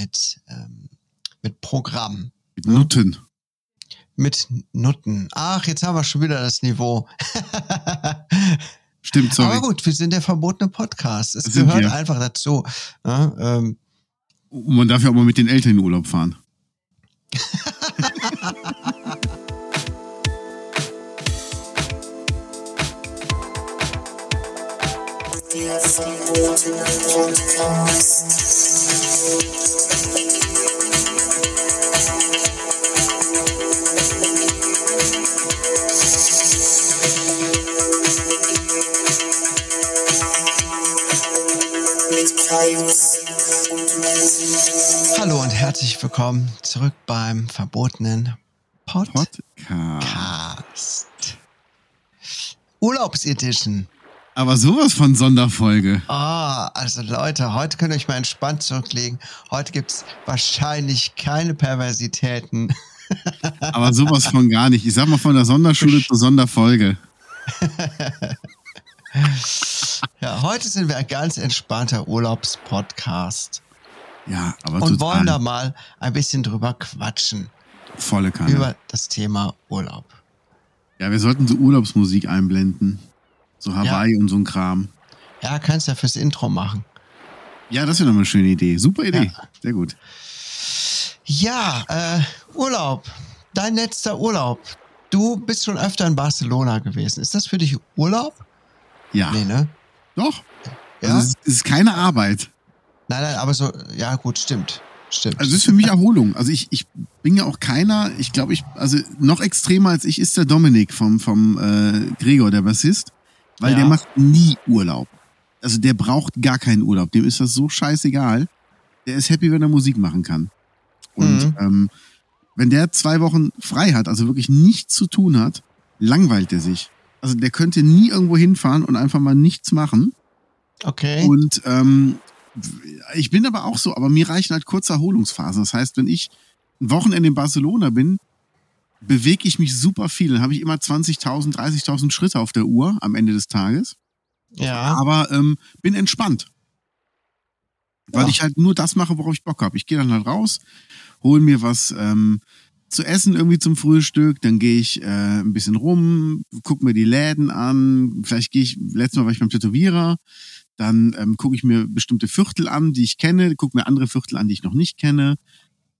mit, ähm, mit Programm. Mit Nutten. Mit Nutten. Ach, jetzt haben wir schon wieder das Niveau. Stimmt, sorry. Aber gut, wir sind der verbotene Podcast. Es gehört wir. einfach dazu. Ja, ähm, Und man darf ja auch mal mit den Eltern in den Urlaub fahren. hallo und herzlich willkommen zurück beim verbotenen Podcast. Podcast. Urlaubsedition. Aber sowas von Sonderfolge. Ah, also Leute, heute könnt ihr euch mal entspannt zurücklegen. Heute gibt's wahrscheinlich keine Perversitäten. Aber sowas von gar nicht. Ich sag mal von der Sonderschule zur Sonderfolge. Ja, heute sind wir ein ganz entspannter Urlaubspodcast Ja, aber und wollen da mal ein bisschen drüber quatschen. Volle Kanne. Über das Thema Urlaub. Ja, wir sollten so Urlaubsmusik einblenden. So Hawaii und so ein Kram. Ja, kannst ja fürs Intro machen. Ja, das wäre doch mal eine schöne Idee. Super Idee. Ja. Sehr gut. Ja, äh, Urlaub. Dein letzter Urlaub. Du bist schon öfter in Barcelona gewesen. Ist das für dich Urlaub? Ja. Nee, ne? Doch. Ja? Also es ist keine Arbeit. Nein, nein, aber so, ja gut, stimmt. Stimmt. Also es ist für mich Erholung. Also ich, ich bin ja auch keiner, ich glaube, ich, also noch extremer als ich ist der Dominik vom, vom äh, Gregor, der Bassist, weil Ja. der macht nie Urlaub. Also der braucht gar keinen Urlaub. Dem ist das so scheißegal. Der ist happy, wenn er Musik machen kann. Und Mhm. ähm, wenn der zwei Wochen frei hat, also wirklich nichts zu tun hat, langweilt er sich. Also der könnte nie irgendwo hinfahren und einfach mal nichts machen. okay. Und ähm, ich bin aber auch so, aber mir reichen halt kurze Erholungsphasen. Das heißt, wenn ich ein Wochenende in Barcelona bin, bewege ich mich super viel. Dann habe ich immer 20.000, 30.000 Schritte auf der Uhr am Ende des Tages. ja. Aber ähm, bin entspannt. Weil Ja. ich halt nur das mache, worauf ich Bock habe. Ich gehe dann halt raus, hole mir was ähm, zu essen irgendwie zum Frühstück, dann gehe ich äh, ein bisschen rum, gucke mir die Läden an, vielleicht gehe ich, letztes Mal war ich beim Tätowierer, dann ähm, gucke ich mir bestimmte Viertel an, die ich kenne, gucke mir andere Viertel an, die ich noch nicht kenne,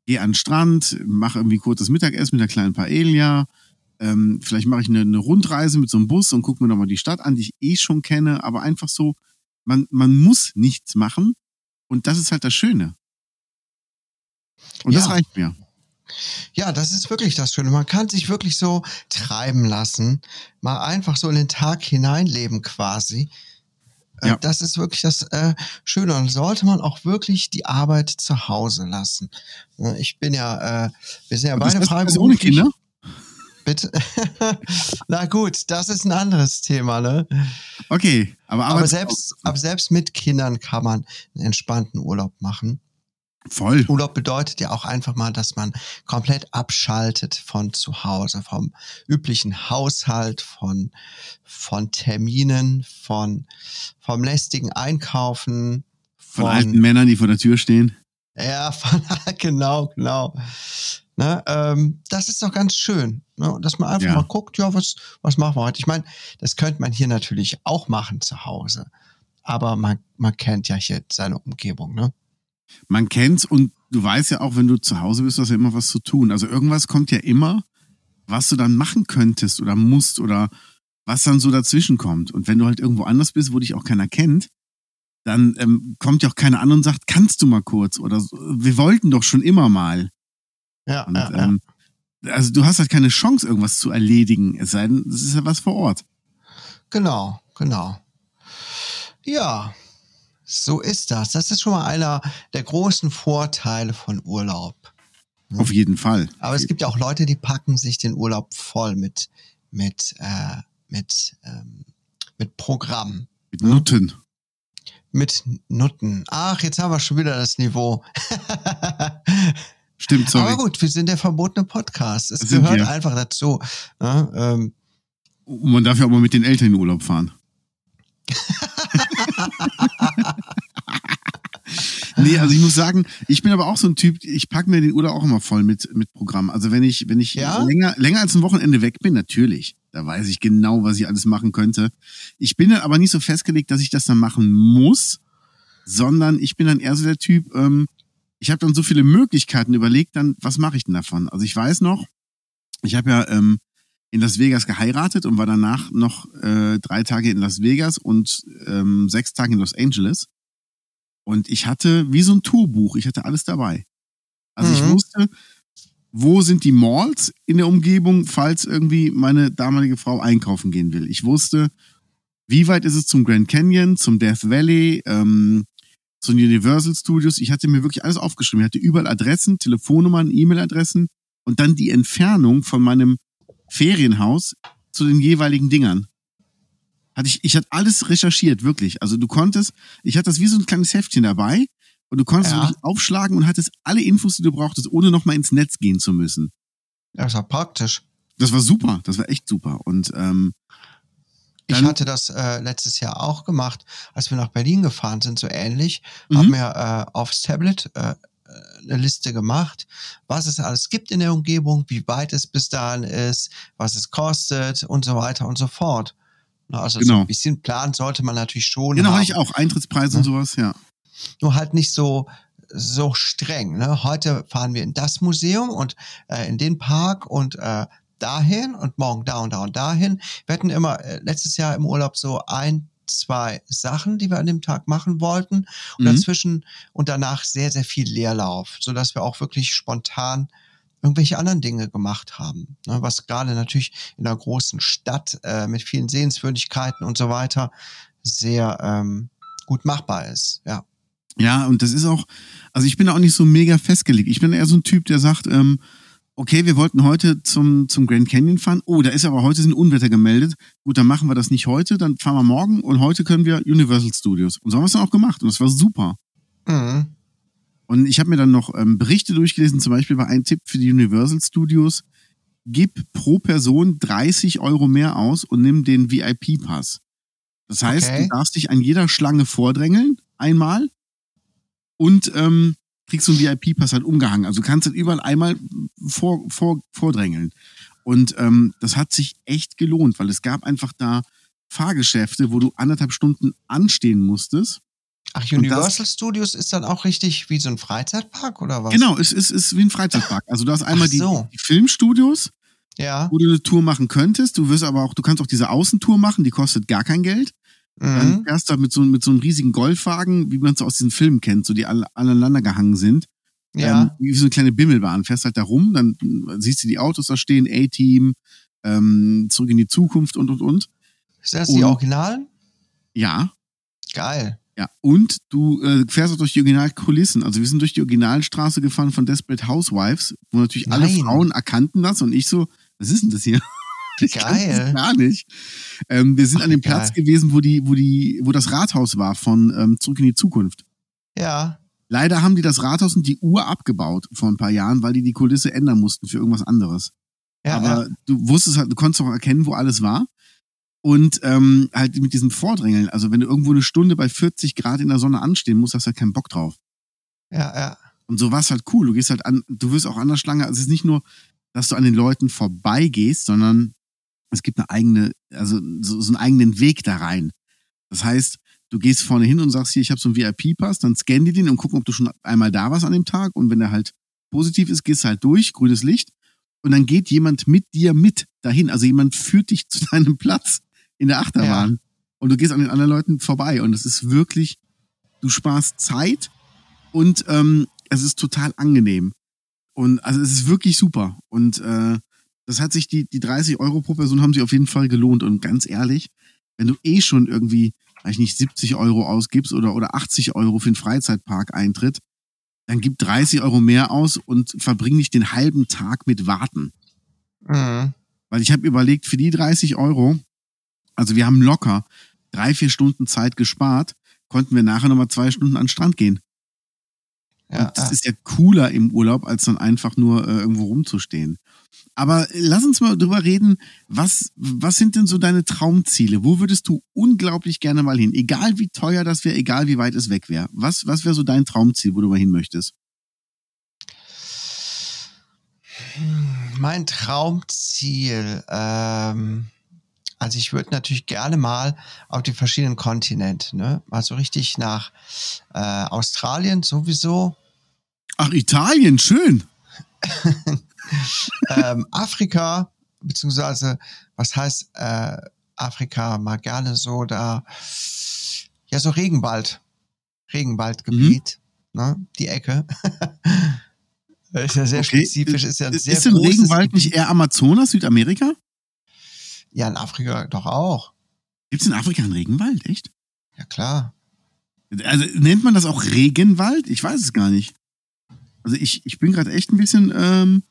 gehe an den Strand, mache irgendwie kurzes Mittagessen mit einer kleinen Paella, ähm, vielleicht mache ich eine, eine Rundreise mit so einem Bus und gucke mir nochmal die Stadt an, die ich eh schon kenne, aber einfach so, man, man muss nichts machen und das ist halt das Schöne. Und das Ja. reicht mir. Ja, das ist wirklich das Schöne. Man kann sich wirklich so treiben lassen, mal einfach so in den Tag hineinleben quasi. Äh, Ja. Das ist wirklich das äh, Schöne. Und sollte man auch wirklich die Arbeit zu Hause lassen. Äh, Ich bin ja, äh, wir sind ja das beide bist ohne freiberuflich. Kinder? Bitte. Na gut, das ist ein anderes Thema, ne? Okay, aber, Aber aber selbst, aber selbst mit Kindern kann man einen entspannten Urlaub machen. Voll. Urlaub bedeutet ja auch einfach mal, dass man komplett abschaltet von zu Hause, vom üblichen Haushalt, von, von Terminen, von, vom lästigen Einkaufen, Von alten Männern, die vor der Tür stehen. ja, von, genau, genau. Ne, ähm, das ist doch ganz schön, ne, dass man einfach Ja. mal guckt, ja, was, was machen wir heute? Ich meine, das könnte man hier natürlich auch machen zu Hause. Aber man, man kennt ja hier seine Umgebung, ne? Man kennt's und du weißt ja auch, wenn du zu Hause bist, du hast ja immer was zu tun. Also irgendwas kommt ja immer, was du dann machen könntest oder musst oder was dann so dazwischen kommt. Und wenn du halt irgendwo anders bist, wo dich auch keiner kennt, dann ähm, kommt ja auch keiner an und sagt, kannst du mal kurz oder so. wir wollten doch schon immer mal. Ja, Und, ja, ja. ähm, also du hast halt keine Chance, irgendwas zu erledigen, es sei denn, es ist ja was vor Ort. Genau, genau. Ja, so ist das. Das ist schon mal einer der großen Vorteile von Urlaub. Mhm. Auf jeden Fall. Aber es gibt ja auch Leute, die packen sich den Urlaub voll mit, mit, äh, mit, ähm, mit Programm, Mit Nutten. mit Nutten. Ach, jetzt haben wir schon wieder das Niveau. Stimmt, sorry. Aber gut, wir sind der verbotene Podcast. Es gehört wir. einfach dazu. Ja, ähm, Und man darf ja auch mal mit den Eltern in den Urlaub fahren. Nee, also ich muss sagen, ich bin aber auch so ein Typ, ich packe mir den Urlaub auch immer voll mit, mit Programm. Also wenn ich, wenn ich Ja? länger, länger als ein Wochenende weg bin, natürlich. Da weiß ich genau, was ich alles machen könnte. Ich bin dann aber nicht so festgelegt, dass ich das dann machen muss, sondern ich bin dann eher so der Typ, ähm, ich habe dann so viele Möglichkeiten überlegt, dann, was mache ich denn davon? Also ich weiß noch, ich habe ja ähm, in Las Vegas geheiratet und war danach noch äh, drei Tage in Las Vegas und ähm, sechs Tage in Los Angeles. Und ich hatte wie so ein Tourbuch, ich hatte alles dabei. Also ich Mhm. wusste, wo sind die Malls in der Umgebung, falls irgendwie meine damalige Frau einkaufen gehen will. Ich wusste, wie weit ist es zum Grand Canyon, zum Death Valley, ähm, zu den Universal Studios. Ich hatte mir wirklich alles aufgeschrieben. Ich hatte überall Adressen, Telefonnummern, E-Mail-Adressen und dann die Entfernung von meinem Ferienhaus zu den jeweiligen Dingern. Hatte ich, ich hatte alles recherchiert, wirklich. Also du konntest, ich hatte das wie so ein kleines Heftchen dabei und du konntest Ja. wirklich aufschlagen und hattest alle Infos, die du brauchtest, ohne nochmal ins Netz gehen zu müssen. Ja, ist auch praktisch. Das war super, das war echt super. Und ähm, Ich hatte das äh, letztes Jahr auch gemacht, als wir nach Berlin gefahren sind, so ähnlich. Mhm. Haben wir äh, aufs Tablet äh, eine Liste gemacht, was es alles gibt in der Umgebung, wie weit es bis dahin ist, was es kostet und so weiter und so fort. Na, Also so Genau. ein bisschen Plan sollte man natürlich schon genau, hatte ich auch. Eintrittspreise und Ja. sowas, ja. nur halt nicht so so streng. Ne? Heute fahren wir in das Museum und äh, in den Park und äh, dahin und morgen da und da und dahin. Wir hatten immer äh, letztes Jahr im Urlaub so ein, zwei Sachen, die wir an dem Tag machen wollten und Mhm. dazwischen und danach sehr, sehr viel Leerlauf, so dass wir auch wirklich spontan irgendwelche anderen Dinge gemacht haben. Ne? Was gerade natürlich in einer großen Stadt äh, mit vielen Sehenswürdigkeiten und so weiter sehr ähm, gut machbar ist. Ja. Ja, und das ist auch, also ich bin da auch nicht so mega festgelegt. Ich bin eher so ein Typ, der sagt, ähm, okay, wir wollten heute zum, zum Grand Canyon fahren. Oh, da ist aber heute sind Unwetter gemeldet. Gut, dann machen wir das nicht heute, dann fahren wir morgen und heute können wir Universal Studios. Und so haben wir es dann auch gemacht und das war super. Mhm. Und ich habe mir dann noch ähm, Berichte durchgelesen, zum Beispiel war ein Tipp für die Universal Studios, gib pro Person 30 Euro mehr aus und nimm den VIP-Pass. Das heißt, Okay. du darfst dich an jeder Schlange vordrängeln, einmal, und ähm, kriegst so einen VIP-Pass halt umgehangen. Also du kannst halt überall einmal vor, vor, vordrängeln. Und ähm, das hat sich echt gelohnt, weil es gab einfach da Fahrgeschäfte, wo du anderthalb Stunden anstehen musstest. Ach, Universal Studios ist dann auch richtig wie so ein Freizeitpark oder was? Genau, es ist, ist wie ein Freizeitpark. Also du hast einmal Ach die, so. die Filmstudios, Ja. wo du eine Tour machen könntest. Du wirst aber auch, du kannst auch diese Außentour machen, die kostet gar kein Geld. Dann Mhm. fährst du mit so, mit so einem riesigen Golfwagen, wie man es aus diesen Filmen kennt, so die alle aneinander gehangen sind. Ja. Ähm, wie so eine kleine Bimmelbahn. Fährst halt da rum, dann siehst du die Autos da stehen, A-Team, ähm, zurück in die Zukunft und und und. ist das die und- Originalen? Ja, Geil. Ja. Und du äh, fährst auch durch die Originalkulissen. Also wir sind durch die Originalstraße gefahren von Desperate Housewives, wo natürlich alle Nein. Frauen erkannten das und ich so, was ist denn das hier? Ich Geil. das gar nicht. Ähm, wir sind Ach, an dem geil. Platz gewesen, wo die, wo die, wo das Rathaus war von ähm, Zurück in die Zukunft. Ja. Leider haben die das Rathaus und die Uhr abgebaut vor ein paar Jahren, weil die die Kulisse ändern mussten für irgendwas anderes. Ja, Aber ja. du wusstest halt, du konntest auch erkennen, wo alles war. Und ähm, halt mit diesem Vordrängeln, also wenn du irgendwo eine Stunde bei 40 Grad in der Sonne anstehen musst, hast du halt keinen Bock drauf. ja, ja. Und so war es halt cool. Du gehst halt an, du wirst auch an der Schlange. Also es ist nicht nur, dass du an den Leuten vorbeigehst, sondern es gibt eine eigene, also so, so einen eigenen Weg da rein. Das heißt, du gehst vorne hin und sagst hier, ich habe so einen VIP-Pass, dann scannen die den und gucken, ob du schon einmal da warst an dem Tag. Und wenn der halt positiv ist, gehst du halt durch, grünes Licht. Und dann geht jemand mit dir mit dahin. Also jemand führt dich zu deinem Platz in der Achterbahn. Und du gehst an den anderen Leuten vorbei. Und es ist wirklich, du sparst Zeit und ähm, es ist total angenehm. Und also es ist wirklich super. Und äh, das hat sich, die, die 30 Euro pro Person haben sich auf jeden Fall gelohnt. Und ganz ehrlich, wenn du eh schon irgendwie, weiß ich nicht, 70 Euro ausgibst oder, oder 80 Euro für einen Freizeitpark eintritt, dann gib 30 Euro mehr aus und verbring nicht den halben Tag mit Warten. Mhm. Weil ich habe überlegt, für die 30 Euro, also wir haben locker drei, vier Stunden Zeit gespart, konnten wir nachher nochmal zwei Stunden an den Strand gehen. Ja, Und das ja. ist ja cooler im Urlaub, als dann einfach nur äh, irgendwo rumzustehen. Aber äh, lass uns mal drüber reden, was, was sind denn so deine Traumziele? Wo würdest du unglaublich gerne mal hin? Egal wie teuer das wäre, egal wie weit es weg wäre. Was, was wäre so dein Traumziel, wo du mal hin möchtest? Mein Traumziel, ähm, also ich würde natürlich gerne mal auf die verschiedenen Kontinente, ne? Mal so richtig nach äh, Australien sowieso, Ach, Italien, schön. ähm, Afrika, beziehungsweise, was heißt äh, Afrika, mal gerne so da, ja, so Regenwald, Regenwaldgebiet, ne? Die Ecke. ist ja sehr Okay. spezifisch, ist ja ein sehr ist denn großes Regenwald Gebiet. nicht eher Amazonas, Südamerika? Ja, in Afrika doch auch. Gibt es in Afrika einen Regenwald, echt? Ja, klar. Also nennt man das auch Regenwald? Ich weiß es gar nicht. Also ich, ich bin gerade echt ein bisschen ähm,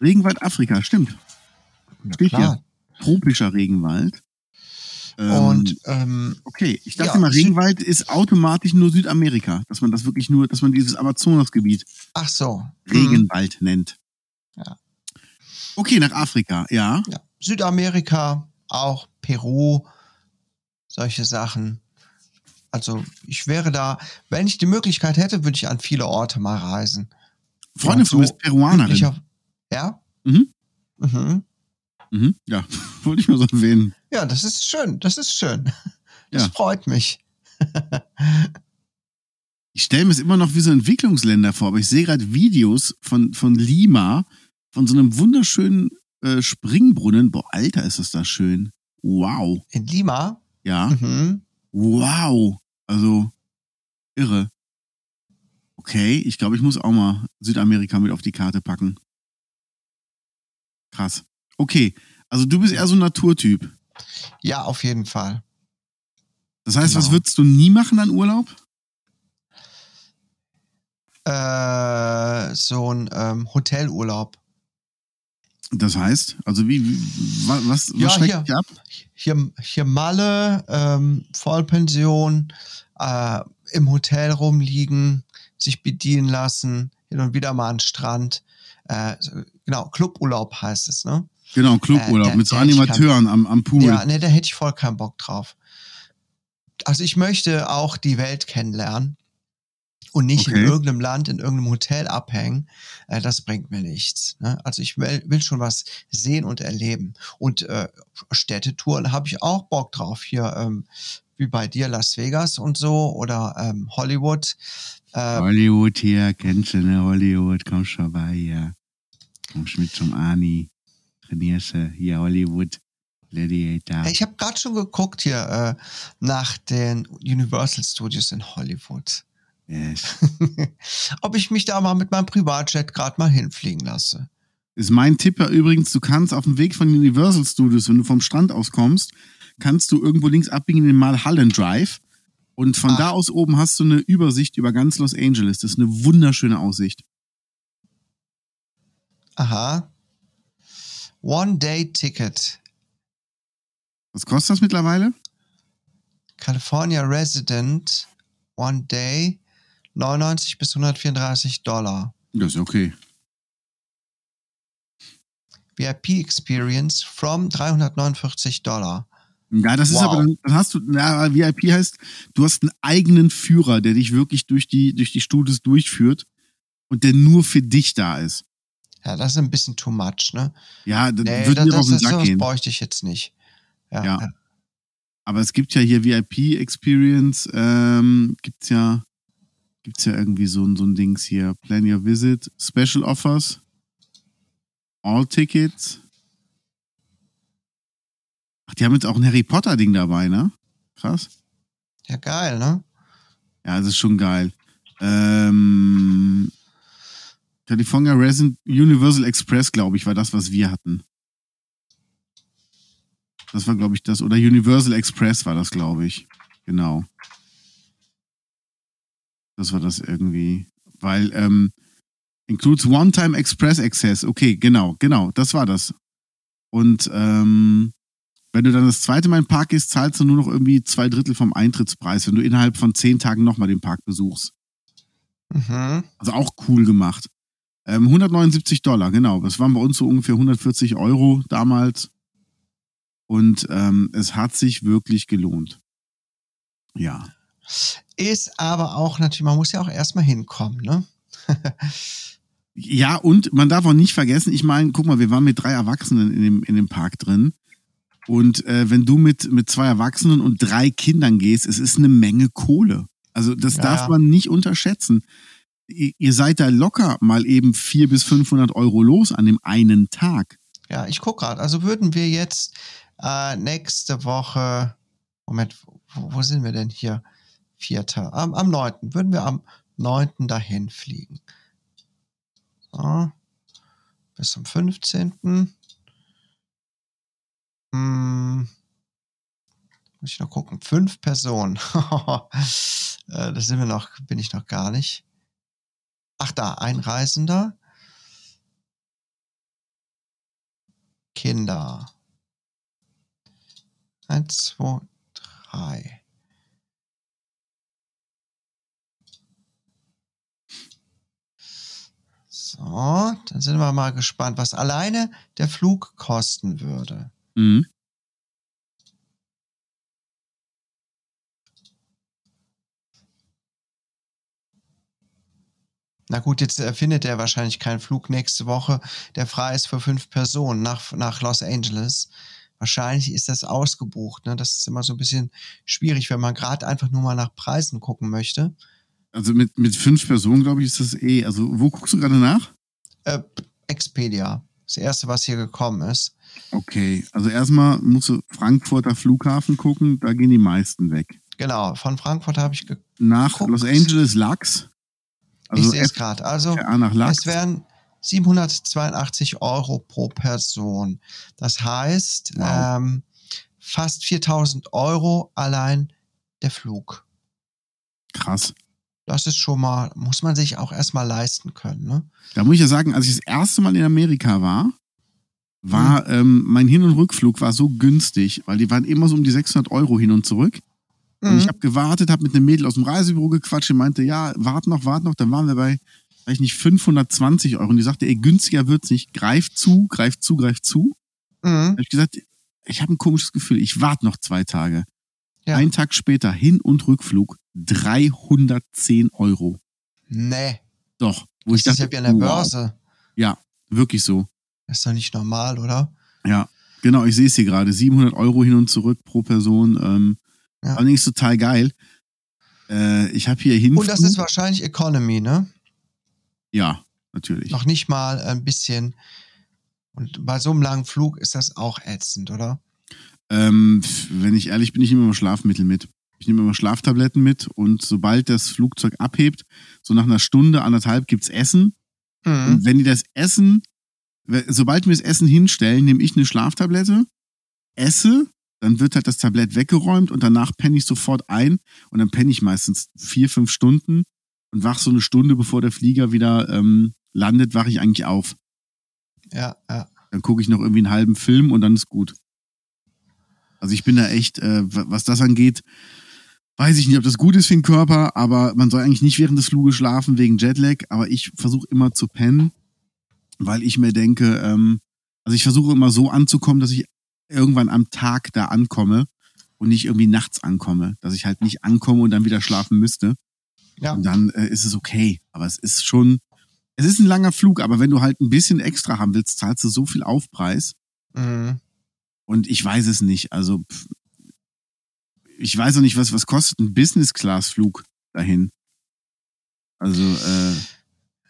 Regenwald Afrika, stimmt. Ja, Steht klar. Tropischer Regenwald. Ähm, Und ähm, okay, ich dachte ja, mal, Regenwald ist automatisch nur Südamerika, dass man das wirklich nur, dass man dieses Amazonasgebiet ach so. Mhm. Regenwald nennt. Ja. Okay, nach Afrika, ja. Ja. Südamerika, auch Peru, solche Sachen. Also ich wäre da, wenn ich die Möglichkeit hätte, würde ich an viele Orte mal reisen. Freundin von mir ist wirklich Peruanerin. auf- Ja? Mhm. Mhm. Mhm, ja, wollte ich mal so erwähnen. Ja, das ist schön, das ist schön. Das Ja. freut mich. Ich stelle mir es immer noch wie so Entwicklungsländer vor, aber ich sehe gerade Videos von, von Lima, von so einem wunderschönen äh, Springbrunnen. Boah, Alter, ist das da schön. Wow. In Lima. Ja, Mhm. wow. Also, irre. Okay, ich glaube, ich muss auch mal Südamerika mit auf die Karte packen. Krass. Okay, also du bist eher so ein Naturtyp. Ja, auf jeden Fall. Das heißt, was Genau. würdest du nie machen an Urlaub? Äh, so ein ähm, Hotelurlaub. Das heißt, also wie, wie wa- was, was Ja, schreckt hier. ab? hier, hier Malle, ähm, Vollpension, äh, im Hotel rumliegen, sich bedienen lassen, hin und wieder mal an Strand. Äh, genau, Cluburlaub heißt es, ne? Genau, Cluburlaub Äh, mit so Animateuren am, am Pool. Ja, ne, da hätte ich voll keinen Bock drauf. Also ich möchte auch die Welt kennenlernen und nicht Okay. in irgendeinem Land, in irgendeinem Hotel abhängen. Äh, das bringt mir nichts. Ne? Also ich will, will schon was sehen und erleben. Und äh, Städtetouren habe ich auch Bock drauf. Hier ähm, wie bei dir Las Vegas und so oder ähm, Hollywood. Äh, Hollywood hier, kennst du, ne? Hollywood, komm schon vorbei hier. Kommst mit zum Ani. Trainierst du hier Hollywood. Gladiator. ich habe gerade schon geguckt hier äh, nach den Universal Studios in Hollywood. Ob ich mich da mal mit meinem Privatjet gerade mal hinfliegen lasse. Ist mein Tipp ja übrigens, du kannst auf dem Weg von Universal Studios, wenn du vom Strand aus kommst, kannst du irgendwo links abbiegen in den Mulholland Drive. Und von Ach. da aus oben hast du eine Übersicht über ganz Los Angeles. Das ist eine wunderschöne Aussicht. Aha. One-Day-Ticket. Was kostet das mittlerweile? California Resident. One Day. 99 bis 134 Dollar. Das ist okay. VIP Experience from 349 Dollar. Ja, das ist Wow. aber dann, dann hast du, na, VIP heißt, du hast einen eigenen Führer, der dich wirklich durch die, durch die Studios durchführt und der nur für dich da ist. Ja, das ist ein bisschen too much, ne? Ja, das Nee, würde das, das, das, gehen. bräuchte ich jetzt nicht. Ja. Ja. ja. Aber es gibt ja hier VIP Experience, ähm, gibt's ja, gibt's ja irgendwie so, ein- so ein Dings hier. Plan your visit, Special Offers, All Tickets. Ach, die haben jetzt auch ein Harry Potter Ding dabei, ne? Krass. Ja, geil, ne? Ja, das ist schon geil. Ähm, California Resident Universal Express, glaube ich, war das, was wir hatten. Das war, glaube ich, das. Oder Universal Express war das, glaube ich. Genau. Das war das irgendwie. Weil, ähm, includes One-Time Express Access. Okay, genau, genau, das war das. Und ähm, wenn du dann das zweite Mal den Park gehst, zahlst du nur noch irgendwie zwei Drittel vom Eintrittspreis, wenn du innerhalb von zehn Tagen nochmal den Park besuchst. Mhm. Also auch cool gemacht. Ähm, 179 Dollar, genau. Das waren bei uns so ungefähr 140 Euro damals. Und ähm, es hat sich wirklich gelohnt. Ja. Ist aber auch natürlich, man muss ja auch erstmal hinkommen, ne? Ja, und man darf auch nicht vergessen, ich meine, guck mal, wir waren mit drei Erwachsenen in dem, in dem Park drin. Und äh, wenn du mit, mit zwei Erwachsenen und drei Kindern gehst, es ist eine Menge Kohle. Also das Ja, darf man nicht unterschätzen. Ihr ihr seid da locker mal eben 400 bis 500 Euro los an dem einen Tag. Ja, ich guck gerade. Also würden wir jetzt äh, nächste Woche, Moment, wo, wo sind wir denn hier? Vierter, am, am 9. Würden wir am 9. dahin fliegen. So. Bis zum 15. Hm. Muss ich noch gucken. Fünf Personen. Äh, das sind wir noch, bin ich noch gar nicht. Ach da, ein Reisender. Kinder. Eins, zwei, drei. So, dann sind wir mal gespannt, was alleine der Flug kosten würde. Mhm. Na gut, jetzt äh, findet er wahrscheinlich keinen Flug nächste Woche, der frei ist für fünf Personen nach, nach Los Angeles. Wahrscheinlich ist das ausgebucht. Ne? Das ist immer so ein bisschen schwierig, wenn man gerade einfach nur mal nach Preisen gucken möchte. Also mit, mit fünf Personen, glaube ich, ist das eh. Also wo guckst du gerade nach? Äh, Expedia. Das erste, was hier gekommen ist. Okay, also erstmal musst du Frankfurter Flughafen gucken, da gehen die meisten weg. Genau, von Frankfurt habe ich ge Nach. Los Angeles Lachs. Ich Also sehe es gerade. Also es wären 782 Euro pro Person. Das heißt, Wow. ähm, fast 4000 Euro allein der Flug. Krass. Das ist schon mal, muss man sich auch erstmal leisten können. Ne? Da muss ich ja sagen, als ich das erste Mal in Amerika war, war ähm, mein Hin- und Rückflug war so günstig, weil die waren immer so um die 600 Euro hin und zurück. Und Mhm. ich habe gewartet, habe mit einem Mädel aus dem Reisebüro gequatscht, die meinte, ja, wart noch, wart noch. Dann waren wir bei, weiß ich nicht, 520 Euro. Und die sagte, ey, günstiger wird's nicht. Greift zu, greift zu, greift zu. Da Mhm. habe ich gesagt, ich habe ein komisches Gefühl, ich warte noch zwei Tage. Ja. Einen Tag später, Hin- und Rückflug, 310 Euro. Nee, Doch. Wo das ich dachte, ist ja wie an der wow, Börse. wirklich so. Das ist doch nicht normal, oder? Ja, genau, ich sehe es hier gerade. 700 Euro hin und zurück pro Person. Ähm, Ja. Allerdings total geil. Äh, ich habe hier hin. Und das ist wahrscheinlich Economy, ne? Ja, natürlich. Noch nicht mal ein bisschen. Und bei so einem langen Flug ist das auch ätzend, oder? Ähm, wenn ich ehrlich bin, ich nehme immer Schlafmittel mit. Ich nehme immer Schlaftabletten mit und sobald das Flugzeug abhebt, so nach einer Stunde, anderthalb gibt's Essen. Mhm. Und wenn die das Essen, sobald wir das Essen hinstellen, nehme ich eine Schlaftablette, esse, dann wird halt das Tablett weggeräumt und danach penne ich sofort ein und dann penne ich meistens vier, fünf Stunden und wach so eine Stunde, bevor der Flieger wieder ähm, landet, wache ich eigentlich auf. Ja, ja. Dann gucke ich noch irgendwie einen halben Film und dann ist gut. Also ich bin da echt, äh, wa- was das angeht, weiß ich nicht, ob das gut ist für den Körper, aber man soll eigentlich nicht während des Fluges schlafen wegen Jetlag, aber ich versuche immer zu pennen, weil ich mir denke, ähm, also ich versuche immer so anzukommen, dass ich irgendwann am Tag da ankomme und nicht irgendwie nachts ankomme, dass ich halt nicht ankomme und dann wieder schlafen müsste. Ja. Und dann äh, ist es okay. Aber es ist schon, es ist ein langer Flug, aber wenn du halt ein bisschen extra haben willst, zahlst du so viel Aufpreis. Mhm. Und ich weiß es nicht. Also ich weiß auch nicht, was, was kostet ein Business-Class-Flug dahin. Also äh,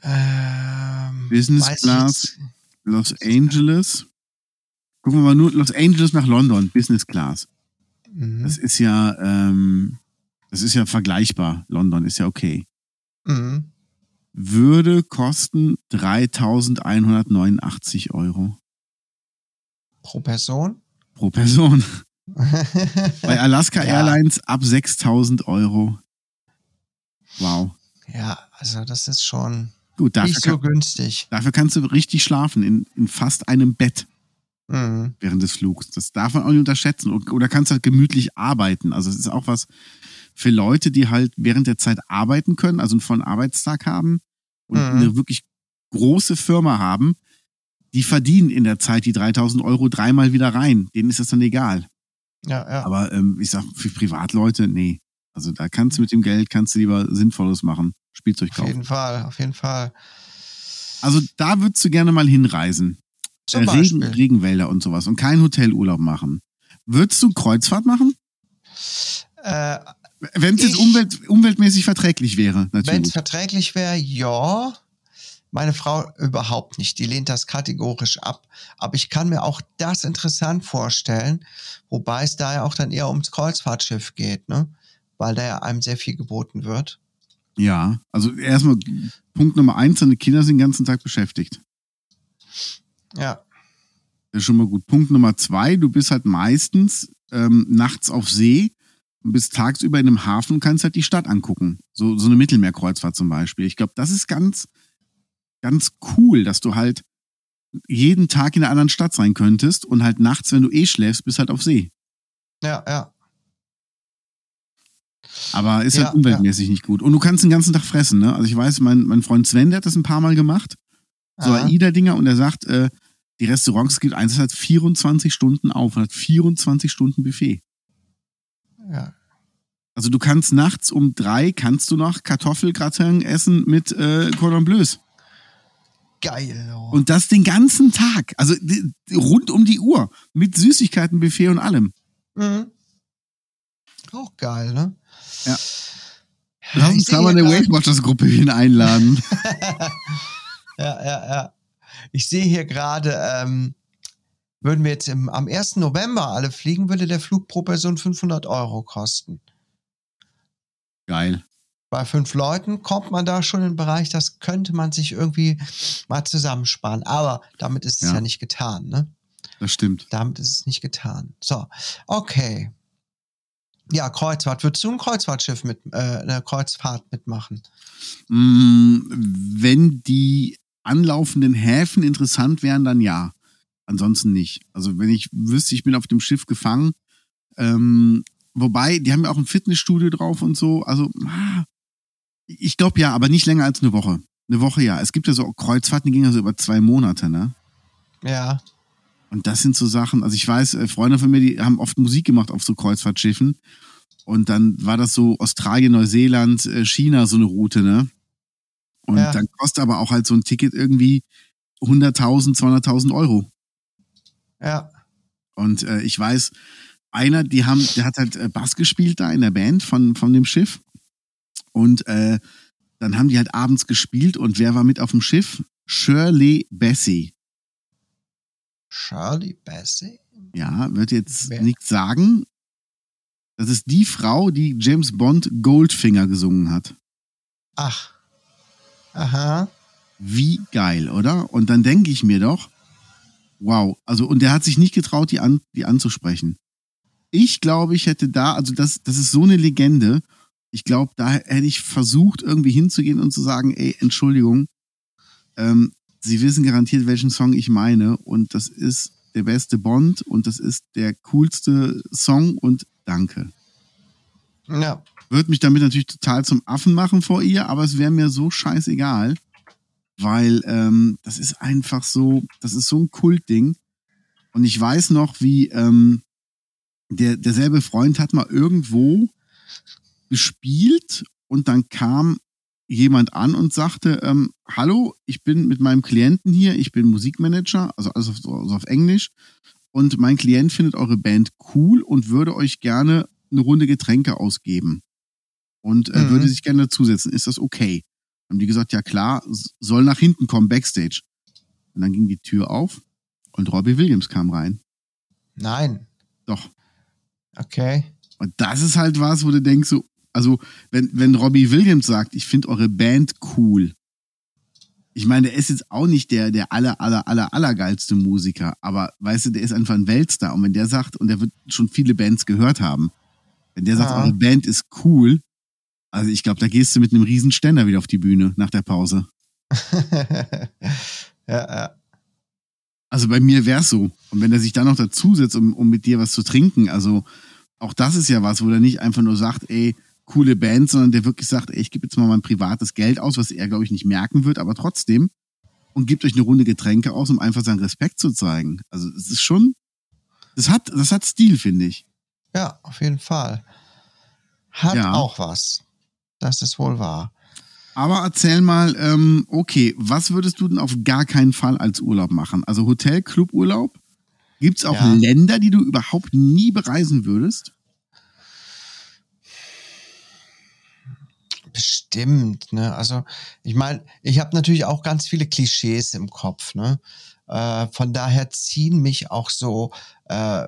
Ähm, Business Class. Los Angeles. Gucken wir mal nur Los Angeles nach London, Business Class. Mhm. Das ist ja, ähm, das ist ja vergleichbar. London ist ja okay. Mhm. Würde kosten 3.189 Euro Pro Person? Pro Person. Bei Alaska Ja. Airlines ab 6.000 Euro. Wow. ja, also das ist schon Gut, dafür, nicht so kann, günstig. dafür kannst du richtig schlafen, in, in fast einem Bett Mhm. während des Flugs. Das darf man auch nicht unterschätzen. Oder kannst halt gemütlich arbeiten. Also es ist auch was, für Leute, die halt während der Zeit arbeiten können, also einen vollen Arbeitstag haben und Mhm. eine wirklich große Firma haben, die verdienen in der Zeit die 3000 Euro dreimal wieder rein. Denen ist das dann egal. Ja, ja. Aber ähm, ich sag, für Privatleute, nee. Also da kannst du mit dem Geld, kannst du lieber Sinnvolles machen. Spielzeug auf kaufen. jeden Fall, auf jeden Fall. Also da würdest du gerne mal hinreisen. Zum Äh, Regen. Regenwälder und sowas und keinen Hotelurlaub machen. Würdest du Kreuzfahrt machen? Äh, Wenn es jetzt umwelt, umweltmäßig verträglich wäre, Wenn es natürlich. verträglich wäre, ja. Meine Frau überhaupt nicht. Die lehnt das kategorisch ab. Aber ich kann mir auch das interessant vorstellen, wobei es da ja auch dann eher ums Kreuzfahrtschiff geht, ne? Weil da ja einem sehr viel geboten wird. Ja, also erstmal Punkt Nummer eins, deine Kinder sind den ganzen Tag beschäftigt. Ja, Das ist schon mal gut. Punkt Nummer zwei, du bist halt meistens ähm, nachts auf See und bist tagsüber in einem Hafen und kannst halt die Stadt angucken. So, so eine Mittelmeerkreuzfahrt zum Beispiel. Ich glaube, das ist ganz, ganz cool, dass du halt jeden Tag in einer anderen Stadt sein könntest und halt nachts, wenn du eh schläfst, bist halt auf See. ja, ja. Aber ist Ja, halt umweltmäßig nicht gut. Und du kannst den ganzen Tag fressen, ne? Also ich weiß, mein, mein Freund Sven, der hat das ein paar Mal gemacht. So. AIDA-Dinger und er sagt, äh, die Restaurants, es gibt eins, das hat 24 Stunden auf und hat 24 Stunden Buffet. ja. Also du kannst nachts um drei, kannst du noch Kartoffelgratin essen mit äh, Cordon Bleus. Geil. Oh. Und das den ganzen Tag. Also rund um die Uhr. Mit Süßigkeiten, Buffet und allem. Mhm. Auch geil, ne? Ja. Lass uns da mal eine Weight Watchers Gruppe hin einladen. Ja, ja, ja. Ich sehe hier gerade, ähm, würden wir jetzt im, am 1. November alle fliegen, würde der Flug pro Person 500 Euro kosten. Geil. Bei fünf Leuten kommt man da schon in den Bereich, das könnte man sich irgendwie mal zusammensparen. Aber damit ist es Ja. ja, nicht getan, ne? Das stimmt. Damit ist es nicht getan. So, okay. Ja, Kreuzfahrt. Würdest du ein Kreuzfahrtschiff mit, äh, eine Kreuzfahrt mitmachen? Mm, Wenn die anlaufenden Häfen interessant wären, dann ja. Ansonsten nicht. Also wenn ich wüsste, ich bin auf dem Schiff gefangen, ähm, wobei, die haben ja auch ein Fitnessstudio drauf und so. Also, ah, ich glaube ja, aber nicht länger als eine Woche. Eine Woche ja. Es gibt ja so Kreuzfahrten, die gingen ja so über zwei Monate, ne? Ja. Und das sind so Sachen, also ich weiß, äh, Freunde von mir, die haben oft Musik gemacht auf so Kreuzfahrtschiffen. Und dann war das so Australien, Neuseeland, äh, China, so eine Route, ne? Und Ja. dann kostet aber auch halt so ein Ticket irgendwie 100.000, 200.000 Euro. Ja. Und äh, ich weiß, einer, die haben, der hat halt äh, Bass gespielt da in der Band von, von dem Schiff. Und äh, dann haben die halt abends gespielt und wer war mit auf dem Schiff? Shirley Bassey. Shirley Bassey? Ja, wird jetzt nichts sagen. Das ist die Frau, die James Bond Goldfinger gesungen hat. Ach. Aha. Wie geil, oder? Und dann denke ich mir doch, wow, also und der hat sich nicht getraut, die, an, die anzusprechen. Ich glaube, ich hätte da, also das, das ist so eine Legende. Ich glaube, da hätte ich versucht, irgendwie hinzugehen und zu sagen, ey, Entschuldigung, ähm, Sie wissen garantiert, welchen Song ich meine. Und das ist der beste Bond und das ist der coolste Song und danke. Ja. Würde mich damit natürlich total zum Affen machen vor ihr, aber es wäre mir so scheißegal, weil ähm, das ist einfach so, das ist so ein Kultding. Und ich weiß noch, wie ähm, der, derselbe Freund hat mal irgendwo gespielt und dann kam jemand an und sagte, ähm, hallo, ich bin mit meinem Klienten hier, ich bin Musikmanager, also alles auf, also auf Englisch und mein Klient findet eure Band cool und würde euch gerne eine Runde Getränke ausgeben und äh, Mhm. würde sich gerne dazusetzen. Ist das okay? Haben die gesagt, ja klar, soll nach hinten kommen, Backstage. Und dann ging die Tür auf und Robbie Williams kam rein. Nein. Doch. Okay. Und das ist halt was, wo du denkst, so, also, wenn, wenn Robbie Williams sagt, ich finde eure Band cool. Ich meine, der ist jetzt auch nicht der, der aller, aller, aller, allergeilste Musiker, aber weißt du, der ist einfach ein Weltstar. Und wenn der sagt, und der wird schon viele Bands gehört haben, wenn der sagt, Ja. eure Band ist cool, also ich glaube, da gehst du mit einem riesen Ständer wieder auf die Bühne nach der Pause. ja, ja. Also bei mir wär's so. Und wenn er sich dann noch dazusetzt, um, um mit dir was zu trinken, also auch das ist ja was, wo er nicht einfach nur sagt, ey, coole Band, sondern der wirklich sagt, ey, ich gebe jetzt mal mein privates Geld aus, was er, glaube ich, nicht merken wird, aber trotzdem. Und gibt euch eine Runde Getränke aus, um einfach seinen Respekt zu zeigen. Also es ist schon, das hat, das hat Stil, finde ich. Ja, auf jeden Fall. Hat Ja. auch was. Das ist wohl wahr. Aber erzähl mal, ähm, okay, was würdest du denn auf gar keinen Fall als Urlaub machen? Also Hotel, Cluburlaub? Gibt es auch Ja. Länder, die du überhaupt nie bereisen würdest? Bestimmt, ne? Also, ich meine, ich habe natürlich auch ganz viele Klischees im Kopf, ne? Äh, von daher ziehen mich auch so äh,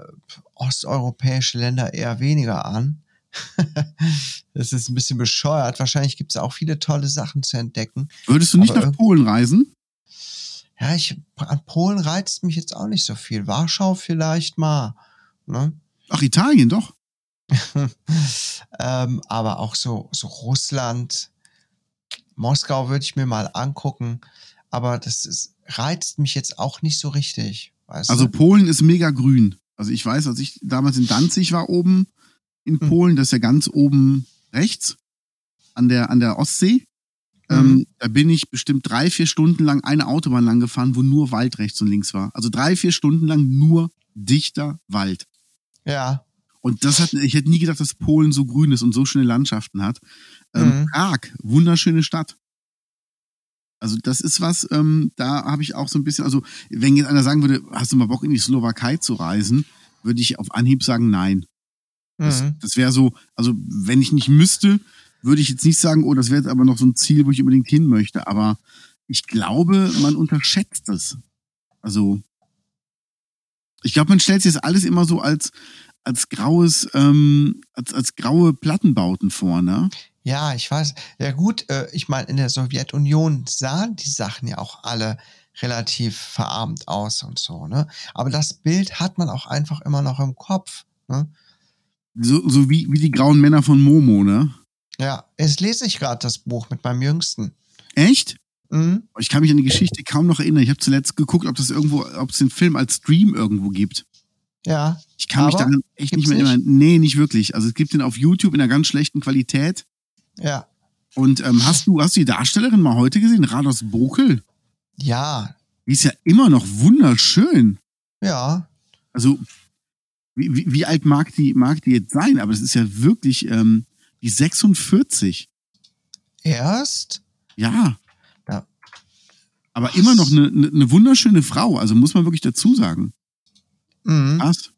osteuropäische Länder eher weniger an. das ist ein bisschen bescheuert. Wahrscheinlich gibt es auch viele tolle Sachen zu entdecken. Würdest du nicht nach Polen reisen? Ja, ich, an Polen reizt mich jetzt auch nicht so viel. Warschau vielleicht mal. Ne? Ach, Italien, doch. ähm, aber auch so, so Russland, Moskau würde ich mir mal angucken. Aber das ist, reizt mich jetzt auch nicht so richtig. Also du? Polen ist mega grün. Also ich weiß, als ich damals in Danzig war oben in Hm. Polen, das ist ja ganz oben rechts an der, an der Ostsee. Mhm. Ähm, da bin ich bestimmt drei, vier Stunden lang eine Autobahn lang gefahren, wo nur Wald rechts und links war. Also drei, vier Stunden lang nur dichter Wald. Ja, Und das hat, ich hätte nie gedacht, dass Polen so grün ist und so schöne Landschaften hat. Ähm, Mhm. Prag, wunderschöne Stadt. Also das ist was, ähm, da habe ich auch so ein bisschen, also wenn jetzt einer sagen würde, hast du mal Bock in die Slowakei zu reisen, würde ich auf Anhieb sagen, nein. Das, mhm. das wäre so, also wenn ich nicht müsste, würde ich jetzt nicht sagen, oh, das wäre jetzt aber noch so ein Ziel, wo ich unbedingt hin möchte. Aber ich glaube, man unterschätzt es. Also ich glaube, man stellt sich das alles immer so als als graues, ähm, als, als graue Plattenbauten vor, ne? ja, ich weiß. Ja gut, äh, ich meine, in der Sowjetunion sahen die Sachen ja auch alle relativ verarmt aus und so, ne? Aber das Bild hat man auch einfach immer noch im Kopf. Ne? So, so wie, wie die grauen Männer von Momo, ne? Ja, jetzt lese ich gerade das Buch mit meinem Jüngsten. Echt? Mhm. Ich kann mich an die Geschichte kaum noch erinnern. Ich habe zuletzt geguckt, ob das irgendwo, ob es den Film als Stream irgendwo gibt. Ja, Ich kann mich daran echt nicht mehr erinnern. Nee, nicht wirklich. Also es gibt den auf YouTube in einer ganz schlechten Qualität. ja, Und ähm, hast du, hast du die Darstellerin mal heute gesehen? Rados Bokel? ja, Die ist ja immer noch wunderschön. ja. Also, wie, wie, wie alt mag die, mag die jetzt sein? Aber das ist ja wirklich ähm, die 46. Erst? Ja. Ja. Aber immer noch eine, eine, eine wunderschöne Frau. Also muss man wirklich dazu sagen. Mhm. Krass.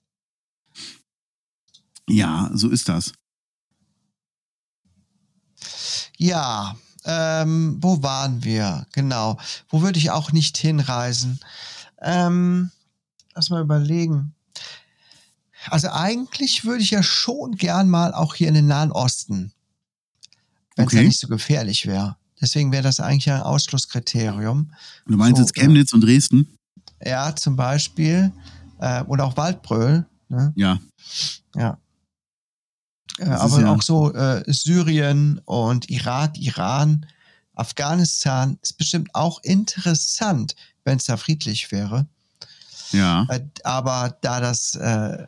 Ja, so ist das. Ja, ähm, wo waren wir? Genau. Wo würde ich auch nicht hinreisen? Ähm, lass mal überlegen. Also eigentlich würde ich ja schon gern mal auch hier in den Nahen Osten, wenn es Okay. ja nicht so gefährlich wäre. Deswegen wäre das eigentlich ein Ausschlusskriterium. Du meinst So, jetzt Chemnitz und Dresden? Ja, zum Beispiel. Äh, oder auch Waldbröl. Ne? Ja. Ja. Äh, aber ja- auch so äh, Syrien und Irak, Iran, Afghanistan ist bestimmt auch interessant, wenn es da friedlich wäre. Ja. Äh, aber da das, äh,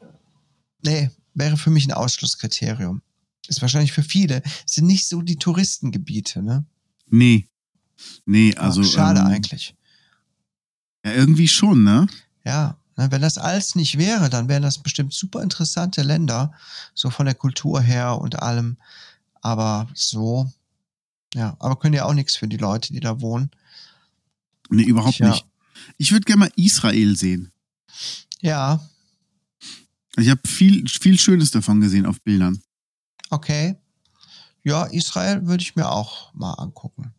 nee, wäre für mich ein Ausschlusskriterium. Ist wahrscheinlich für viele, sind nicht so die Touristengebiete, ne? Nee. Nee, also. Ach, schade ähm, eigentlich. Ja, irgendwie schon, ne? Ja, wenn das alles nicht wäre, dann wären das bestimmt super interessante Länder, so von der Kultur her und allem. Aber so, ja, aber können ja auch nichts für die Leute, die da wohnen. Nee, überhaupt Tja. nicht. Ich würde gerne mal Israel sehen. Ja, Ich habe viel, viel Schönes davon gesehen auf Bildern. okay. Ja, Israel würde ich mir auch mal angucken.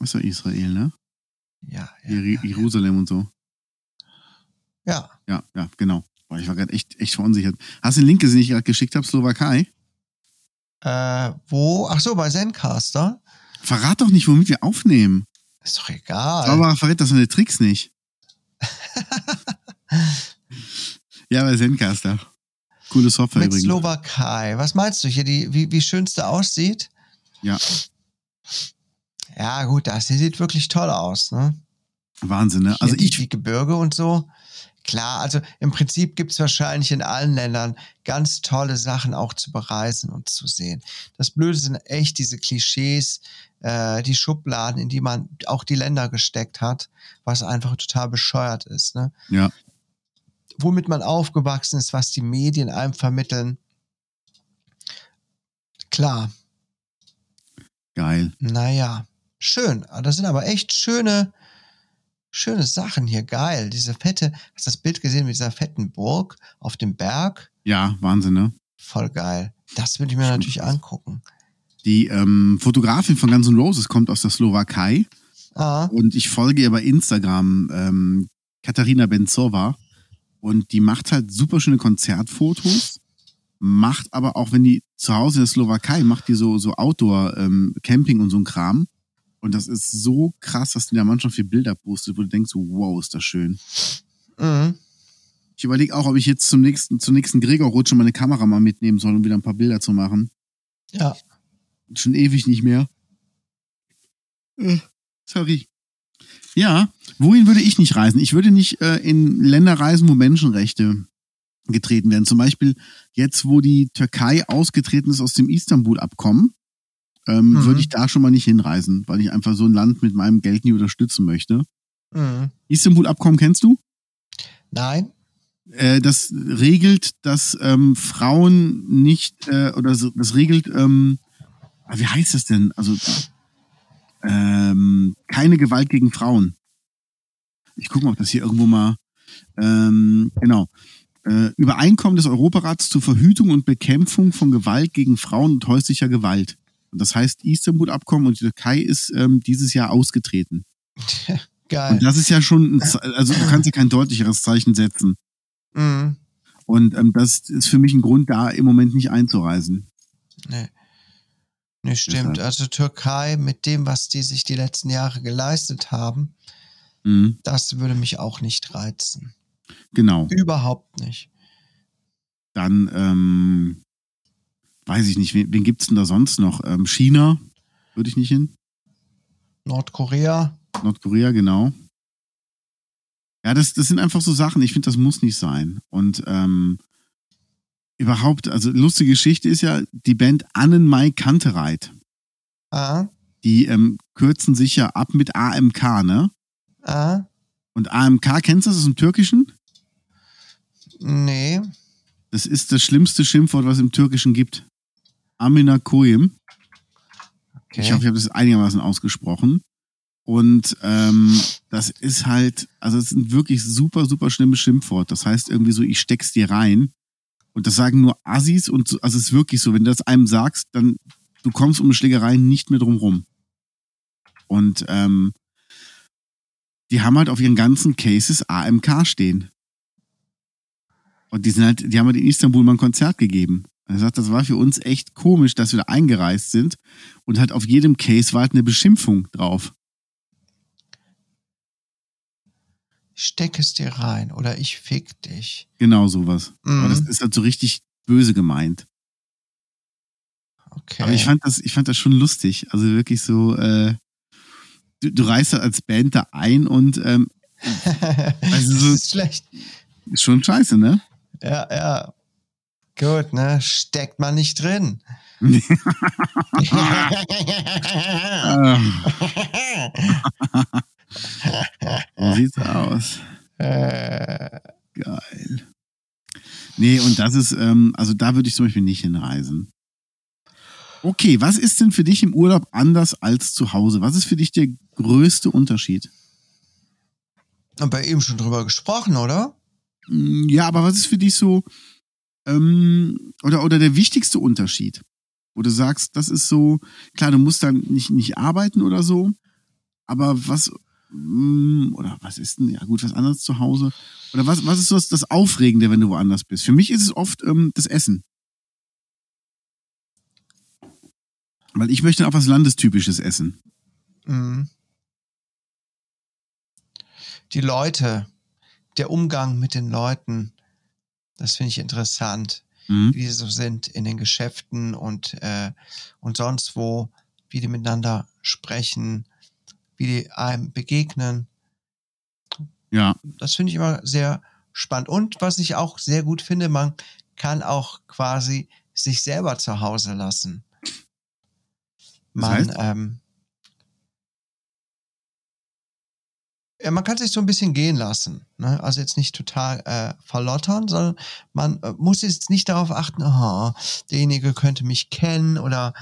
War Israel, ne? Ja, ja, Jer ja, Jerusalem und so. Ja. Ja, ja, genau. Boah, ich war gerade echt, echt verunsichert. Hast du den Link gesehen, den ich gerade geschickt habe, Slowakei? Äh, wo? Ach so, bei Zencaster? Verrat doch nicht, womit wir aufnehmen. Ist doch egal. Aber verrät das seine Tricks nicht. ja, bei Zencaster. Coole Software Mit übrigens. Slowakei. Was meinst du hier, die, wie, wie schön es da aussieht? Ja. Ja, gut, das hier sieht wirklich toll aus, ne? Wahnsinn, ne? Hier Also die, ich, die Gebirge und so. Klar, also im Prinzip gibt es wahrscheinlich in allen Ländern ganz tolle Sachen auch zu bereisen und zu sehen. Das Blöde sind echt diese Klischees, äh, die Schubladen, in die man auch die Länder gesteckt hat, was einfach total bescheuert ist. Ne? Ja. Womit man aufgewachsen ist, was die Medien einem vermitteln. Klar. Geil. Naja, schön. Das sind aber echt schöne, schöne Sachen hier. Geil. Diese fette, hast du das Bild gesehen mit dieser fetten Burg auf dem Berg? Ja, Wahnsinn, ne? Voll geil. Das würde ich mir Schon natürlich angucken. Die ähm, Fotografin von Guns N' Roses kommt aus der Slowakei Ah, und ich folge ihr bei Instagram, ähm, Katharina Benzova. Und die macht halt super schöne Konzertfotos, macht aber auch, wenn die zu Hause in der Slowakei macht, die so, so Outdoor-Camping und so ein Kram. Und das ist so krass, dass die da manchmal viel Bilder postet, wo du denkst, so, wow, ist das schön. mhm. Ich überlege auch, ob ich jetzt zum nächsten, zur nächsten Gregor-Rutsche meine Kamera mal mitnehmen soll, um wieder ein paar Bilder zu machen. ja. Schon ewig nicht mehr. Äh, sorry. Ja, wohin würde ich nicht reisen? Ich würde nicht äh, in Länder reisen, wo Menschenrechte getreten werden. Zum Beispiel jetzt, wo die Türkei ausgetreten ist aus dem Istanbul-Abkommen, ähm, Mhm. würde ich da schon mal nicht hinreisen, weil ich einfach so ein Land mit meinem Geld nie unterstützen möchte. Mhm. Istanbul-Abkommen kennst du? Nein? äh, das regelt, dass ähm, Frauen nicht äh, oder so, das regelt, ähm, ah, wie heißt das denn? Also ähm, keine Gewalt gegen Frauen. Ich gucke mal, ob das hier irgendwo mal ähm, genau. Äh, Übereinkommen des Europarats zur Verhütung und Bekämpfung von Gewalt gegen Frauen und häuslicher Gewalt. Das heißt Istanbul-Abkommen und die Türkei ist ähm, dieses Jahr ausgetreten. Geil. Und das ist ja schon, ein, also du kannst ja kein deutlicheres Zeichen setzen. Mhm. Und ähm, das ist für mich ein Grund, da im Moment nicht einzureisen. Nee. Nee, stimmt. Deshalb. Also Türkei mit dem, was die sich die letzten Jahre geleistet haben, Mhm. das würde mich auch nicht reizen. Genau. Überhaupt nicht. Dann ähm, weiß ich nicht, wen, wen gibt's denn da sonst noch? Ähm, China würde ich nicht hin. Nordkorea, Nordkorea, genau. Ja, das, das sind einfach so Sachen. Ich finde, das muss nicht sein. Und ähm, überhaupt, also lustige Geschichte ist ja die Band Annenmai Kantereit. ah, Die ähm, kürzen sich ja ab mit AMK, ne? ah, Und AMK, kennst du das aus dem Türkischen? nee, Das ist das schlimmste Schimpfwort, was es im Türkischen gibt. Amina Koyim. okay. Ich hoffe, ich habe das einigermaßen ausgesprochen. Und ähm, das ist halt, also es ist ein wirklich super, super schlimmes Schimpfwort. Das heißt irgendwie so, ich steck's dir rein. Und das sagen nur Assis und so, also es ist wirklich so, wenn du das einem sagst, dann du kommst um eine Schlägerei nicht mehr drum rum. Und ähm, die haben halt auf ihren ganzen Cases AMK stehen. Und die sind halt, die haben halt in Istanbul mal ein Konzert gegeben. Er sagt, das war für uns echt komisch, dass wir da eingereist sind. Und halt auf jedem Case war halt eine Beschimpfung drauf. Steck es dir rein oder ich fick dich. Genau sowas. Mhm. Aber das ist halt so richtig böse gemeint. Okay. Aber ich fand das, ich fand das schon lustig. Also wirklich so, äh, du, du reist halt als Band da ein und ähm, also so- das ist schlecht. ist schon scheiße, ne? Ja, ja. Gut, ne? Steckt man nicht drin. so sieht's aus. Äh, Geil. Nee, und das ist, ähm, also da würde ich zum Beispiel nicht hinreisen. Okay, was ist denn für dich im Urlaub anders als zu Hause? Was ist für dich der größte Unterschied? haben wir eben schon drüber gesprochen, oder? Mm, Ja, aber was ist für dich so, ähm, oder, oder der wichtigste Unterschied? Wo du sagst, das ist so, klar, du musst dann nicht, nicht arbeiten oder so, aber was, mm, oder was ist denn, ja gut, was anderes zu Hause? Oder was, was ist das, das Aufregende, wenn du woanders bist? Für mich ist es oft ähm, das Essen. Weil ich möchte auch was Landestypisches essen. Mhm. Die Leute, der Umgang mit den Leuten, das finde ich interessant, Mhm. wie die so sind in den Geschäften und, äh, und sonst wo, wie die miteinander sprechen, wie die einem begegnen. Ja, Das finde ich immer sehr spannend. Und was ich auch sehr gut finde, man kann auch quasi sich selber zu Hause lassen. Man, heißt? ähm, ja, man kann sich so ein bisschen gehen lassen. Ne? Also jetzt nicht total äh, verlottern, sondern man äh, muss jetzt nicht darauf achten, oh, derjenige könnte mich kennen oder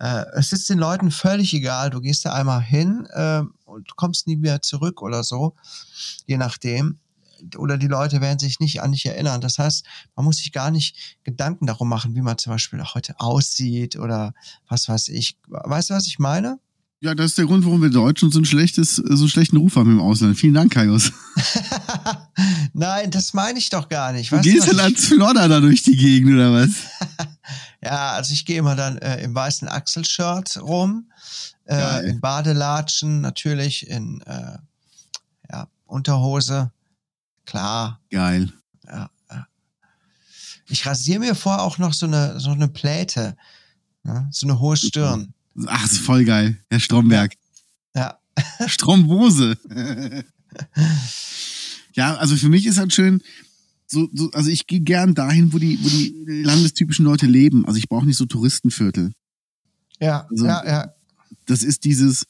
äh, es ist den Leuten völlig egal. Du gehst da einmal hin äh, und kommst nie mehr zurück oder so, je nachdem. Oder die Leute werden sich nicht an dich erinnern. Das heißt, man muss sich gar nicht Gedanken darum machen, wie man zum Beispiel heute aussieht oder was weiß ich. Weißt du, was ich meine? Ja, das ist der Grund, warum wir Deutschen so ein schlechtes, so einen schlechten Ruf haben im Ausland. Vielen Dank, Kaius. Nein, das meine ich doch gar nicht. Du Weißt gehst was dann ich- als Flodder da durch die Gegend, oder was? Ja, also ich gehe immer dann äh, im weißen Achselshirt rum, äh, in Badelatschen, natürlich in äh, ja, Unterhose. Klar, Geil. ja, ja. Ich rasiere mir vorher auch noch so eine, so eine Pläte, ne? so eine hohe Stirn. Ach, ist voll geil. Herr Stromberg. Ja, Strombose. ja, also für mich ist halt schön, so, so, also ich gehe gern dahin, wo die, wo die landestypischen Leute leben. Also ich brauche nicht so Touristenviertel. ja, Also- ja, ja. Das ist dieses,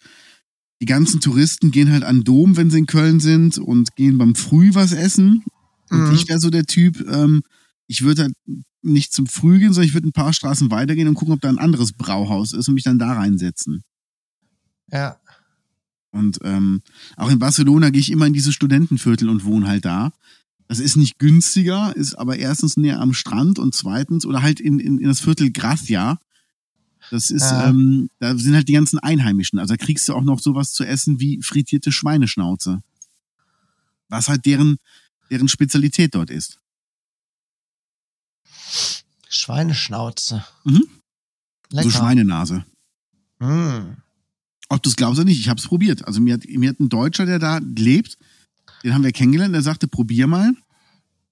die ganzen Touristen gehen halt an den Dom, wenn sie in Köln sind und gehen beim Früh was essen. Und Mhm. ich wäre so der Typ, ähm, ich würde halt nicht zum Früh gehen, sondern ich würde ein paar Straßen weitergehen und gucken, ob da ein anderes Brauhaus ist und mich dann da reinsetzen. ja. Und ähm, auch in Barcelona gehe ich immer in diese Studentenviertel und wohne halt da. Das ist nicht günstiger, ist aber erstens näher am Strand und zweitens oder halt in, in, in das Viertel Gracia. Das ist, Ja. ähm, da sind halt die ganzen Einheimischen. Also da kriegst du auch noch sowas zu essen wie frittierte Schweineschnauze. Was halt deren, deren Spezialität dort ist. Schweineschnauze. Mhm. Lecker. So Schweinenase. Mm. Ob du es glaubst oder nicht, ich habe es probiert. Also mir hat, mir hat ein Deutscher, der da lebt, den haben wir kennengelernt, der sagte, probier mal.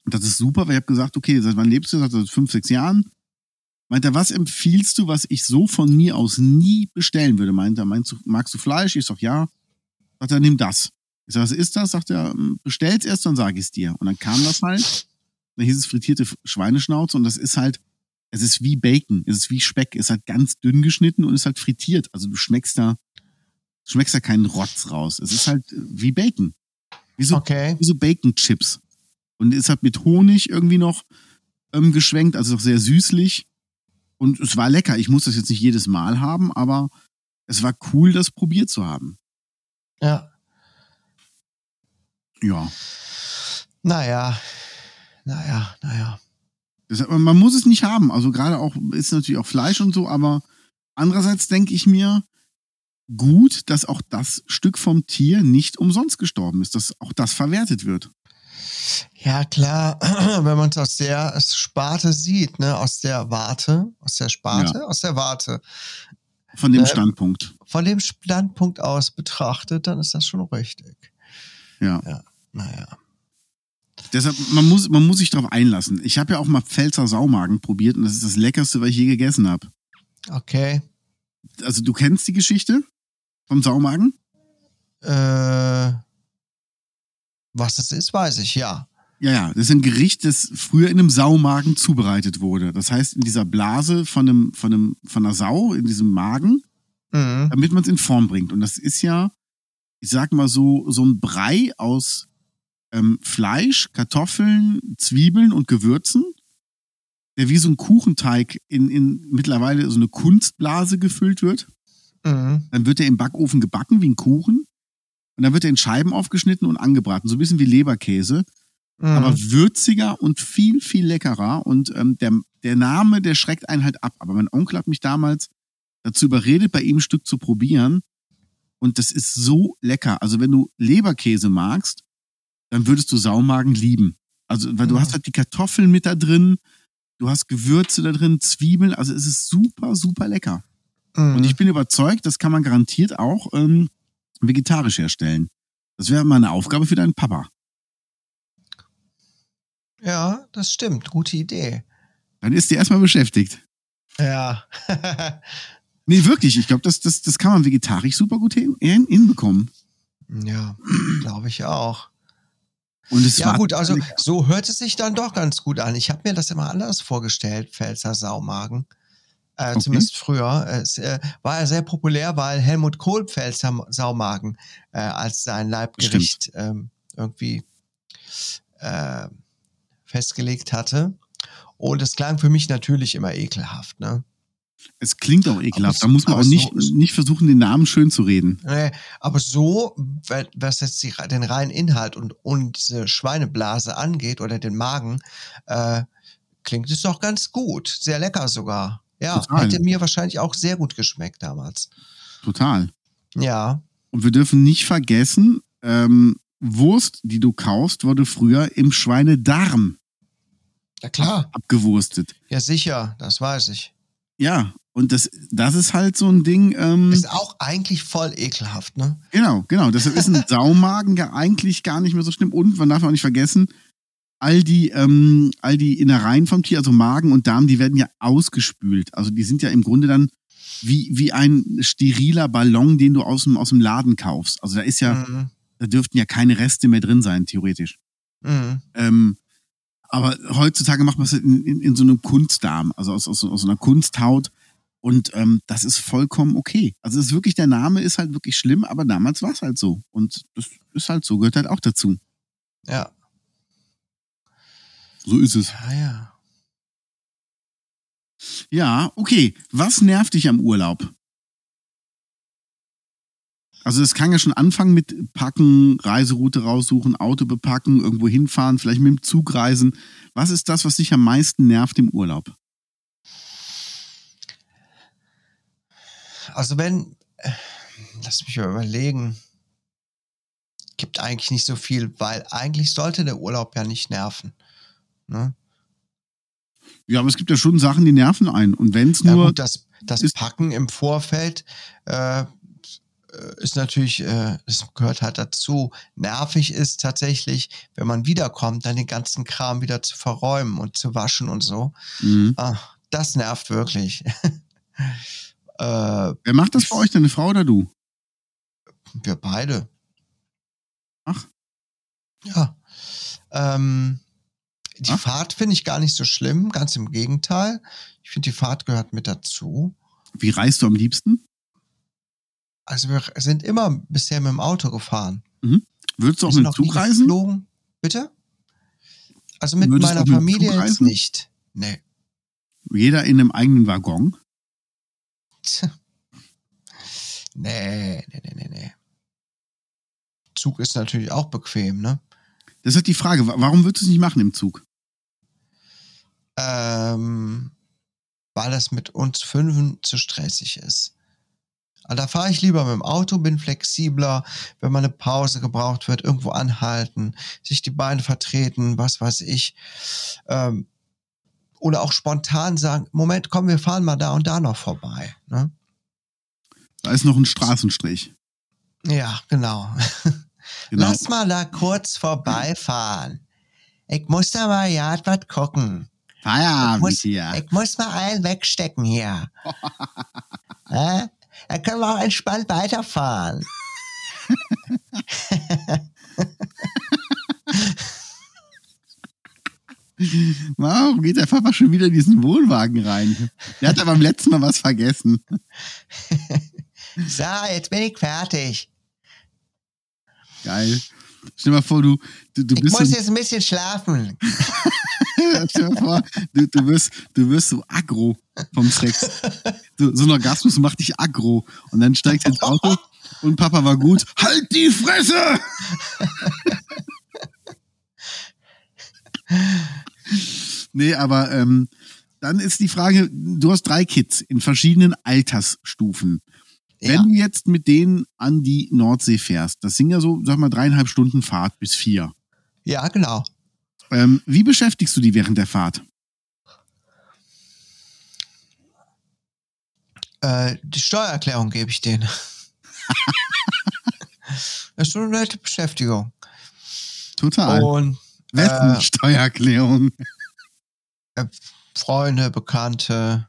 Und das ist super, weil ich habe gesagt, okay, seit wann lebst du? Seit seit fünf, sechs Jahren. Meint er, was empfiehlst du, was ich so von mir aus nie bestellen würde? Meint er, meinst du, magst du Fleisch? Ich sag, ja. Sagt er, nimm das. Ich sag, was ist das? Sagt er, "Hm, bestell's erst, dann sag ich's dir. Und dann kam das halt. Dann hieß es frittierte Schweineschnauze und das ist halt, es ist wie Bacon, es ist wie Speck, es ist halt ganz dünn geschnitten und ist halt frittiert. Also du schmeckst da, du schmeckst da keinen Rotz raus. Es ist halt äh, wie Bacon. Wie so, Okay. wie so Bacon-Chips. Und ist halt mit Honig irgendwie noch ähm, geschwenkt, also auch sehr süßlich. Und es war lecker. Ich muss das jetzt nicht jedes Mal haben, aber es war cool, das probiert zu haben. Ja. Ja. Naja. Naja, naja. Das, man muss es nicht haben. Also gerade auch, ist natürlich auch Fleisch und so, aber andererseits denke ich mir, gut, dass auch das Stück vom Tier nicht umsonst gestorben ist, dass auch das verwertet wird. Ja, klar, wenn man es aus der Sparte sieht, ne, aus der Warte, aus der Sparte, aus der Warte. Von dem Ähm, Standpunkt. Von dem Standpunkt aus betrachtet, dann ist das schon richtig. Ja. Naja. Deshalb, man muss, man muss sich darauf einlassen. Ich habe ja auch mal Pfälzer Saumagen probiert und das ist das Leckerste, was ich je gegessen habe. Okay. Also du kennst die Geschichte vom Saumagen? Äh, was es ist, weiß ich, ja. Ja, ja, das ist ein Gericht, das früher in einem Saumagen zubereitet wurde. Das heißt, in dieser Blase von einem, von einem, von einer Sau, in diesem Magen, Mhm. damit man es in Form bringt. Und das ist ja, ich sag mal so, so ein Brei aus ähm, Fleisch, Kartoffeln, Zwiebeln und Gewürzen, der wie so ein Kuchenteig in, in mittlerweile so eine Kunstblase gefüllt wird. Mhm. Dann wird er im Backofen gebacken wie ein Kuchen. Und dann wird er in Scheiben aufgeschnitten und angebraten, so ein bisschen wie Leberkäse, Mhm. aber würziger und viel, viel leckerer. Und ähm, der, der Name, der schreckt einen halt ab. Aber mein Onkel hat mich damals dazu überredet, bei ihm ein Stück zu probieren. Und das ist so lecker. Also wenn du Leberkäse magst, dann würdest du Saumagen lieben. Also, weil du Mhm. hast halt die Kartoffeln mit da drin, du hast Gewürze da drin, Zwiebeln, also es ist super, super lecker. Mhm. Und ich bin überzeugt, das kann man garantiert auch ähm, vegetarisch herstellen. Das wäre mal eine Aufgabe für deinen Papa. ja, das stimmt. Gute Idee. Dann ist der erstmal beschäftigt. Ja. Nee, wirklich, ich glaube, das, das, das kann man vegetarisch super gut hin, hin, hinbekommen. ja, glaube ich auch. Und es Ja gut, also so hört es sich dann doch ganz gut an. Ich habe mir das immer anders vorgestellt, Pfälzer Saumagen. Äh, Okay. Zumindest früher. Es äh, war ja sehr populär, weil Helmut Kohl Pfälzer Saumagen äh, als sein Leibgericht ähm, irgendwie äh, festgelegt hatte. Und es klang für mich natürlich immer ekelhaft. Ne? Es klingt auch ekelhaft. Da muss man auch nicht, so- nicht versuchen, den Namen schön zu reden. Nee, aber so, was jetzt die, den reinen Inhalt und, und diese Schweineblase angeht oder den Magen, äh, klingt es doch ganz gut. Sehr lecker sogar. Ja, Total. hätte mir wahrscheinlich auch sehr gut geschmeckt damals. Total. Ja, Und wir dürfen nicht vergessen, ähm, Wurst, die du kaufst, wurde früher im Schweinedarm ja klar. abgewurstet. Ja, sicher, das weiß ich. Ja, und das, das ist halt so ein Ding. Ähm, Ist auch eigentlich voll ekelhaft, ne? genau, genau. Deshalb ist ein Saumagen ja eigentlich gar nicht mehr so schlimm. Und man darf auch nicht vergessen, all die, ähm, all die Innereien vom Tier, also Magen und Darm, die werden ja ausgespült. Also die sind ja im Grunde dann wie, wie ein steriler Ballon, den du aus dem, aus dem Laden kaufst. Also da ist ja, Mhm. da dürften ja keine Reste mehr drin sein, theoretisch. Mhm. Ähm, aber heutzutage macht man es in, in, in so einem Kunstdarm, also aus, aus, aus so einer Kunsthaut. Und ähm, das ist vollkommen okay. Also es ist wirklich, der Name ist halt wirklich schlimm, aber damals war es halt so. Und das ist halt so, gehört halt auch dazu. Ja. So ist es. Ja, ja. Ja, okay. Was nervt dich am Urlaub? Also es kann ja schon anfangen mit Packen, Reiseroute raussuchen, Auto bepacken, irgendwo hinfahren, vielleicht mit dem Zug reisen. Was ist das, was dich am meisten nervt im Urlaub? Also wenn, äh, lass mich mal überlegen, gibt eigentlich nicht so viel, weil eigentlich sollte der Urlaub ja nicht nerven. Ne? Ja, aber es gibt ja schon Sachen, die nerven einen. Und wenn es Ja nur gut, das, das Packen im Vorfeld äh, ist natürlich, äh, es gehört halt dazu. Nervig ist tatsächlich, wenn man wiederkommt, dann den ganzen Kram wieder zu verräumen und zu waschen und so. Mhm. Ah, das nervt wirklich. äh, Wer macht das bei euch, deine Frau oder du? wir beide. Ach. Ja. Ähm, die Ach. Fahrt finde ich gar nicht so schlimm, ganz im Gegenteil. Ich finde, die Fahrt gehört mit dazu. Wie reist du am liebsten? Also wir sind immer bisher mit dem Auto gefahren. Würdest du auch mit dem Zug reisen? geflogen. Bitte? Also mit Würdest meiner mit Familie jetzt nicht. Nee. Jeder in einem eigenen Waggon? Tch. Nee, nee, nee, nee, nee. Zug ist natürlich auch bequem, ne? Das ist halt die Frage. wa- Warum würdest du es nicht machen im Zug? Ähm, weil das mit uns Fünfen zu stressig ist. Also da fahre ich lieber mit dem Auto, bin flexibler, wenn mal eine Pause gebraucht wird, irgendwo anhalten, sich die Beine vertreten, was weiß ich. Ähm, oder auch spontan sagen, Moment, komm, wir fahren mal da und da noch vorbei. Ne? Da ist noch ein Straßenstrich. Ja, genau. Genau. Lass mal da kurz vorbeifahren. Ich muss da mal ja was gucken. Ich Feierabend muss, hier. ich muss mal einen wegstecken hier. äh? Da können wir auch entspannt weiterfahren. Warum geht der Papa schon wieder in diesen Wohnwagen rein? Der hat aber beim letzten Mal was vergessen. So, jetzt bin ich fertig. Geil. Stell dir mal vor, du, du, du Ich bist muss so, jetzt ein bisschen schlafen. stell dir mal vor, du, du, wirst, du wirst so aggro vom Sex. So, so ein Orgasmus macht dich aggro. Und dann steigst du ins Auto und Papa war gut. Halt die Fresse! nee, aber ähm, dann ist die Frage, du hast drei Kids in verschiedenen Altersstufen. Ja. Wenn du jetzt mit denen an die Nordsee fährst, das sind ja so, sag mal, dreieinhalb Stunden Fahrt bis vier. ja, genau. Ähm, wie beschäftigst du die während der Fahrt? Äh, die Steuererklärung gebe ich denen. das ist schon eine nette Beschäftigung. Total. Und Wessen äh, Steuererklärung? Freunde, Bekannte,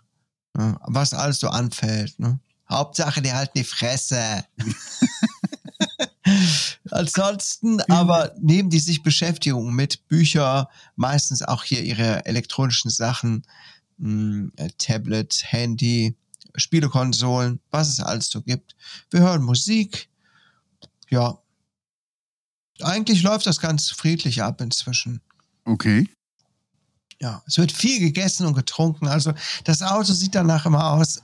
ne, was alles so anfällt. Ne? Hauptsache, die halten die Fresse. Ansonsten aber nehmen die sich Beschäftigung mit Bücher, meistens auch hier ihre elektronischen Sachen, mh, äh, Tablet, Handy, Spielekonsolen, was es alles so gibt. Wir hören Musik. Ja. Eigentlich läuft das ganz friedlich ab inzwischen. Okay. Ja, es wird viel gegessen und getrunken. Also das Auto sieht danach immer aus.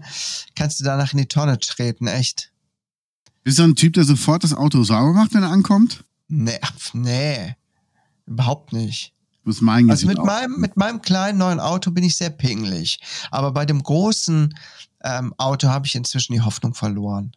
Kannst du danach in die Tonne treten, echt. Bist du ein Typ, der sofort das Auto sauber macht, wenn er ankommt? Nee, nee. Überhaupt nicht. Das ist mein Also mit auch. meinem, mit meinem kleinen neuen Auto bin ich sehr pingelig. Aber bei dem großen ähm, Auto habe ich inzwischen die Hoffnung verloren.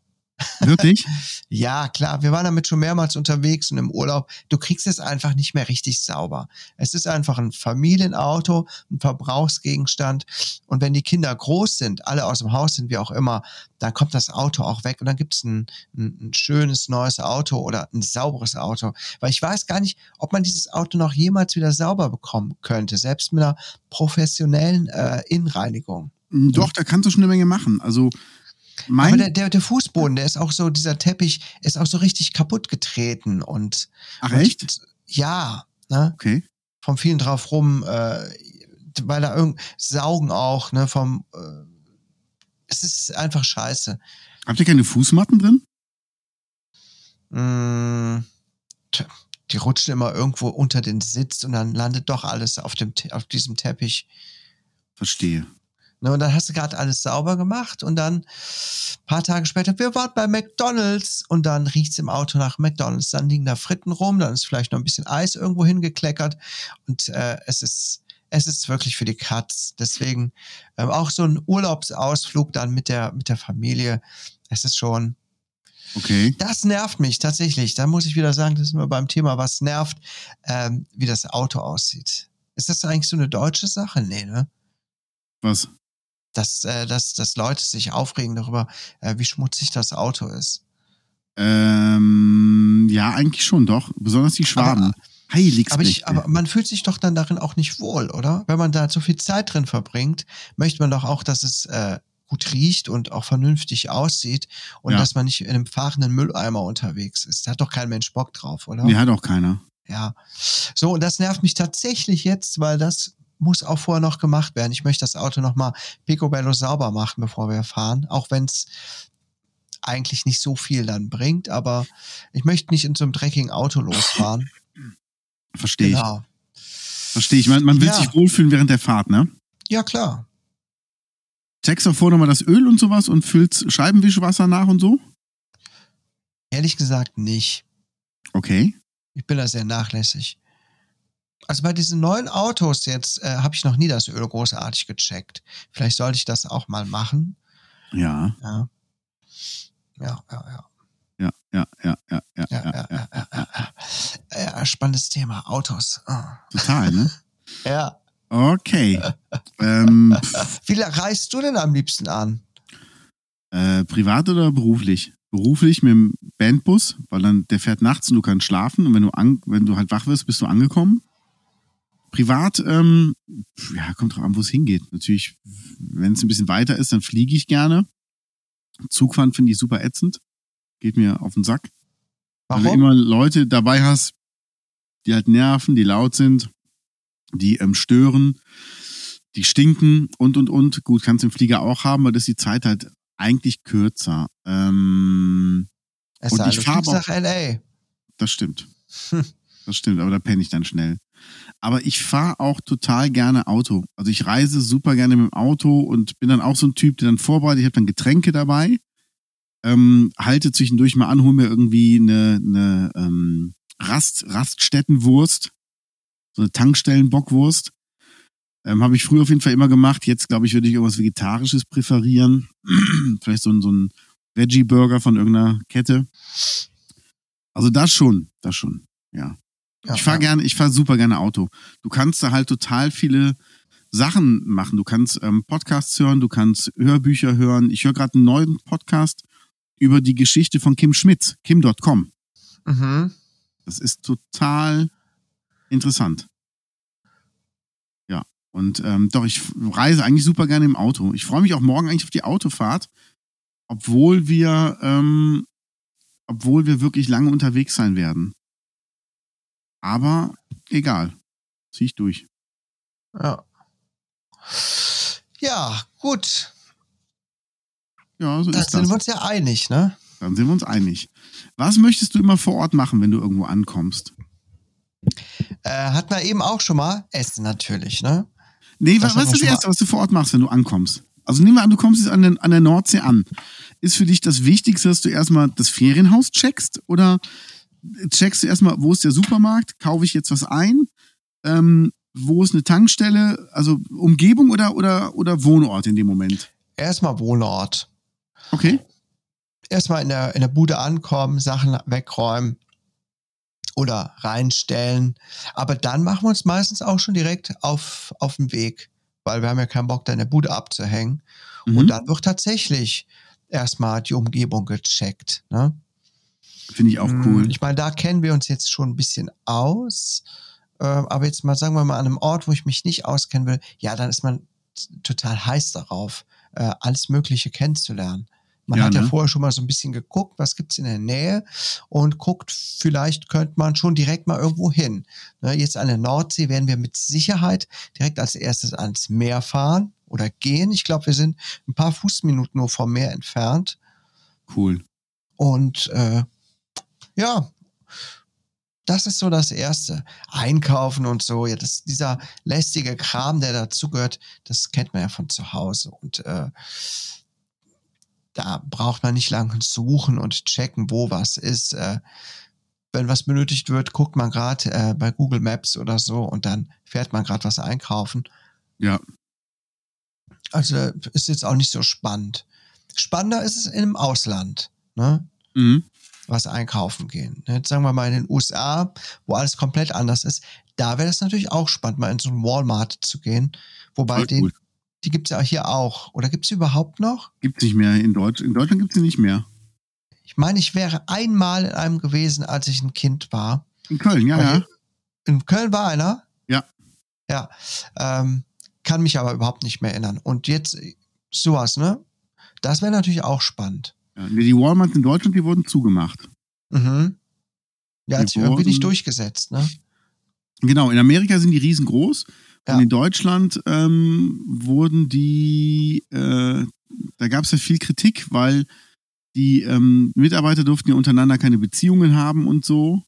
Wirklich? Ja, klar, wir waren damit schon mehrmals unterwegs und im Urlaub. Du kriegst es einfach nicht mehr richtig sauber. Es ist einfach ein Familienauto, ein Verbrauchsgegenstand. Und wenn die Kinder groß sind, alle aus dem Haus sind, wie auch immer, dann kommt das Auto auch weg und dann gibt es ein, ein, ein schönes neues Auto oder ein sauberes Auto. Weil ich weiß gar nicht, ob man dieses Auto noch jemals wieder sauber bekommen könnte, selbst mit einer professionellen äh, Innenreinigung. Doch, da kannst du schon eine Menge machen. Also Aber mein, der, der, der Fußboden, der ist auch so, dieser Teppich ist auch so richtig kaputt getreten und ach echt? und, ja, ne, Okay. vom vielen drauf rum, äh, weil da irgend Saugen auch, ne, vom äh, es ist einfach scheiße. Habt ihr keine Fußmatten drin? Mm, tja, die rutschen immer irgendwo unter den Sitz und dann landet doch alles auf dem auf diesem Teppich. Verstehe. Ne, und dann hast du gerade alles sauber gemacht und dann paar Tage später, wir waren bei McDonalds und dann riecht's im Auto nach McDonalds. Dann liegen da Fritten rum, dann ist vielleicht noch ein bisschen Eis irgendwo hingekleckert und äh, es ist es ist wirklich für die Katz. Deswegen ähm, auch so ein Urlaubsausflug dann mit der mit der Familie. Es ist schon, Okay. das nervt mich tatsächlich. Da muss ich wieder sagen, das ist nur beim Thema, was nervt, ähm, wie das Auto aussieht. Ist das eigentlich so eine deutsche Sache? Nee, ne? Was? Dass, äh, dass, dass Leute sich aufregen darüber, äh, wie schmutzig das Auto ist. Ähm, ja, eigentlich schon, doch. Besonders die Schwaben. Aber- Heiligspechte. Aber, ich, aber man fühlt sich doch dann darin auch nicht wohl, oder? Wenn man da so viel Zeit drin verbringt, möchte man doch auch, dass es äh, gut riecht und auch vernünftig aussieht und Ja. dass man nicht in einem fahrenden Mülleimer unterwegs ist. Da hat doch kein Mensch Bock drauf, oder? Nee, hat auch keiner. Ja. So, und das nervt mich tatsächlich jetzt, weil das muss auch vorher noch gemacht werden. Ich möchte das Auto nochmal picobello sauber machen, bevor wir fahren, auch wenn es eigentlich nicht so viel dann bringt, aber ich möchte nicht in so einem dreckigen Auto losfahren. Verstehe Genau. ich. Verstehe ich. Man, man will Ja. sich wohlfühlen während der Fahrt, ne? Ja, klar. Checkst auch vorher nochmal das Öl und sowas und füllst Scheibenwischwasser nach und so? Ehrlich gesagt nicht. Okay. Ich bin da sehr nachlässig. Also bei diesen neuen Autos jetzt äh, habe ich noch nie das Öl großartig gecheckt. Vielleicht sollte ich das auch mal machen. Ja. Ja. Ja, ja, ja. Ja, ja, ja, ja, ja, Ja, ja, ja, ja, ja, ja, spannendes Thema. Autos. Ah. Total, ne? Ja. Okay. ähm, Wie reist du denn am liebsten an? äh, privat oder beruflich? Beruflich mit dem Bandbus, weil dann der fährt nachts und du kannst schlafen und wenn du an, wenn du halt wach wirst, bist du angekommen. Privat, ähm, ja, kommt drauf an, wo es hingeht. Natürlich, wenn es ein bisschen weiter ist, dann fliege ich gerne. Zugfahren finde ich super ätzend. Geht mir auf den Sack. Weil du Warum? immer Leute dabei hast, die halt nerven, die laut sind, die ähm, stören, die stinken und und und. Gut, kannst du im Flieger auch haben, aber das ist die Zeit halt eigentlich kürzer. Ähm, Es und ich du fahr fliegst aber nach L.A. das stimmt. Hm. Das stimmt, aber da penne ich dann schnell. Aber ich fahre auch total gerne Auto. Also ich reise super gerne mit dem Auto und bin dann auch so ein Typ, der dann vorbereitet, ich habe dann Getränke dabei, ähm, halte zwischendurch mal an, hole mir irgendwie eine, eine ähm, Rast, Raststättenwurst, so eine Tankstellenbockwurst. Ähm, habe ich früher auf jeden Fall immer gemacht. Jetzt glaube ich, würde ich irgendwas Vegetarisches präferieren. Vielleicht so ein, so ein Veggie-Burger von irgendeiner Kette. Also das schon, das schon, ja. Ja, ich fahre ja. gerne, ich fahre super gerne Auto. Du kannst da halt total viele Sachen machen. Du kannst ähm, Podcasts hören, du kannst Hörbücher hören. Ich höre gerade einen neuen Podcast über die Geschichte von Kim Schmitz, kim.com. Mhm. Das ist total interessant. Ja, und ähm, doch, ich reise eigentlich super gerne im Auto. Ich freue mich auch morgen eigentlich auf die Autofahrt, obwohl wir, ähm, obwohl wir wirklich lange unterwegs sein werden. Aber egal. Zieh ich durch. Ja. Ja, gut. Ja, so Dann ist sind das. wir uns ja einig, ne? Dann sind wir uns einig. Was möchtest du immer vor Ort machen, wenn du irgendwo ankommst? Äh, hat man eben auch schon mal Essen natürlich, ne? Nee, Das was, wir ist das Erste, was du vor Ort machst, wenn du ankommst? Also nehmen wir an, du kommst jetzt an, den, an der Nordsee an. Ist für dich das Wichtigste, dass du erstmal das Ferienhaus checkst? Oder checkst du erstmal, wo ist der Supermarkt? Kaufe ich jetzt was ein? Ähm, wo ist eine Tankstelle? Also Umgebung oder, oder, oder Wohnort in dem Moment? Erstmal Wohnort. Okay. Erstmal in der, in der Bude ankommen, Sachen wegräumen oder reinstellen. Aber dann machen wir uns meistens auch schon direkt auf, auf den Weg, weil wir haben ja keinen Bock, da in der Bude abzuhängen. Mhm. Und dann wird tatsächlich erstmal die Umgebung gecheckt. Ne? Finde ich auch Mm, cool. Ich meine, da kennen wir uns jetzt schon ein bisschen aus. Äh, aber jetzt mal, sagen wir mal, an einem Ort, wo ich mich nicht auskennen will, ja, dann ist man total heiß darauf, äh, alles Mögliche kennenzulernen. Man Ja, hat ja ne? vorher schon mal so ein bisschen geguckt, was gibt's in der Nähe und guckt, vielleicht könnte man schon direkt mal irgendwo hin. Ne, jetzt an der Nordsee werden wir mit Sicherheit direkt als erstes ans Meer fahren oder gehen. Ich glaube, wir sind ein paar Fußminuten nur vom Meer entfernt. Cool. Und äh, ja, das ist so das Erste. Einkaufen und so, ja, das, dieser lästige Kram, der dazugehört, das kennt man ja von zu Hause. Und äh, da braucht man nicht lange suchen und checken, wo was ist. Äh, wenn was benötigt wird, guckt man gerade äh, bei Google Maps oder so und dann fährt man gerade was einkaufen. Ja. Also ist jetzt auch nicht so spannend. Spannender ist es im Ausland. Ne? Mhm. Was einkaufen gehen. Jetzt sagen wir mal in den USA, wo alles komplett anders ist, da wäre es natürlich auch spannend, mal in so einen Walmart zu gehen. Wobei den, cool. die gibt's ja hier auch. Oder gibt's sie überhaupt noch? Gibt's nicht mehr in Deutsch. In Deutschland gibt's sie nicht mehr. Ich meine, ich wäre einmal in einem gewesen, als ich ein Kind war. In Köln, ja, ja. In Köln war einer. Ja. Ja. Ähm, kann mich aber überhaupt nicht mehr erinnern. Und jetzt sowas, ne? Das wäre natürlich auch spannend. Ja. Die Walmart in Deutschland, die wurden zugemacht. Mhm. Ja, hat Die irgendwie nicht durchgesetzt, ne? Genau, in Amerika sind die riesengroß. Ja. Und in Deutschland ähm, wurden die, äh, da gab es ja viel Kritik, weil die ähm, Mitarbeiter durften ja untereinander keine Beziehungen haben und so.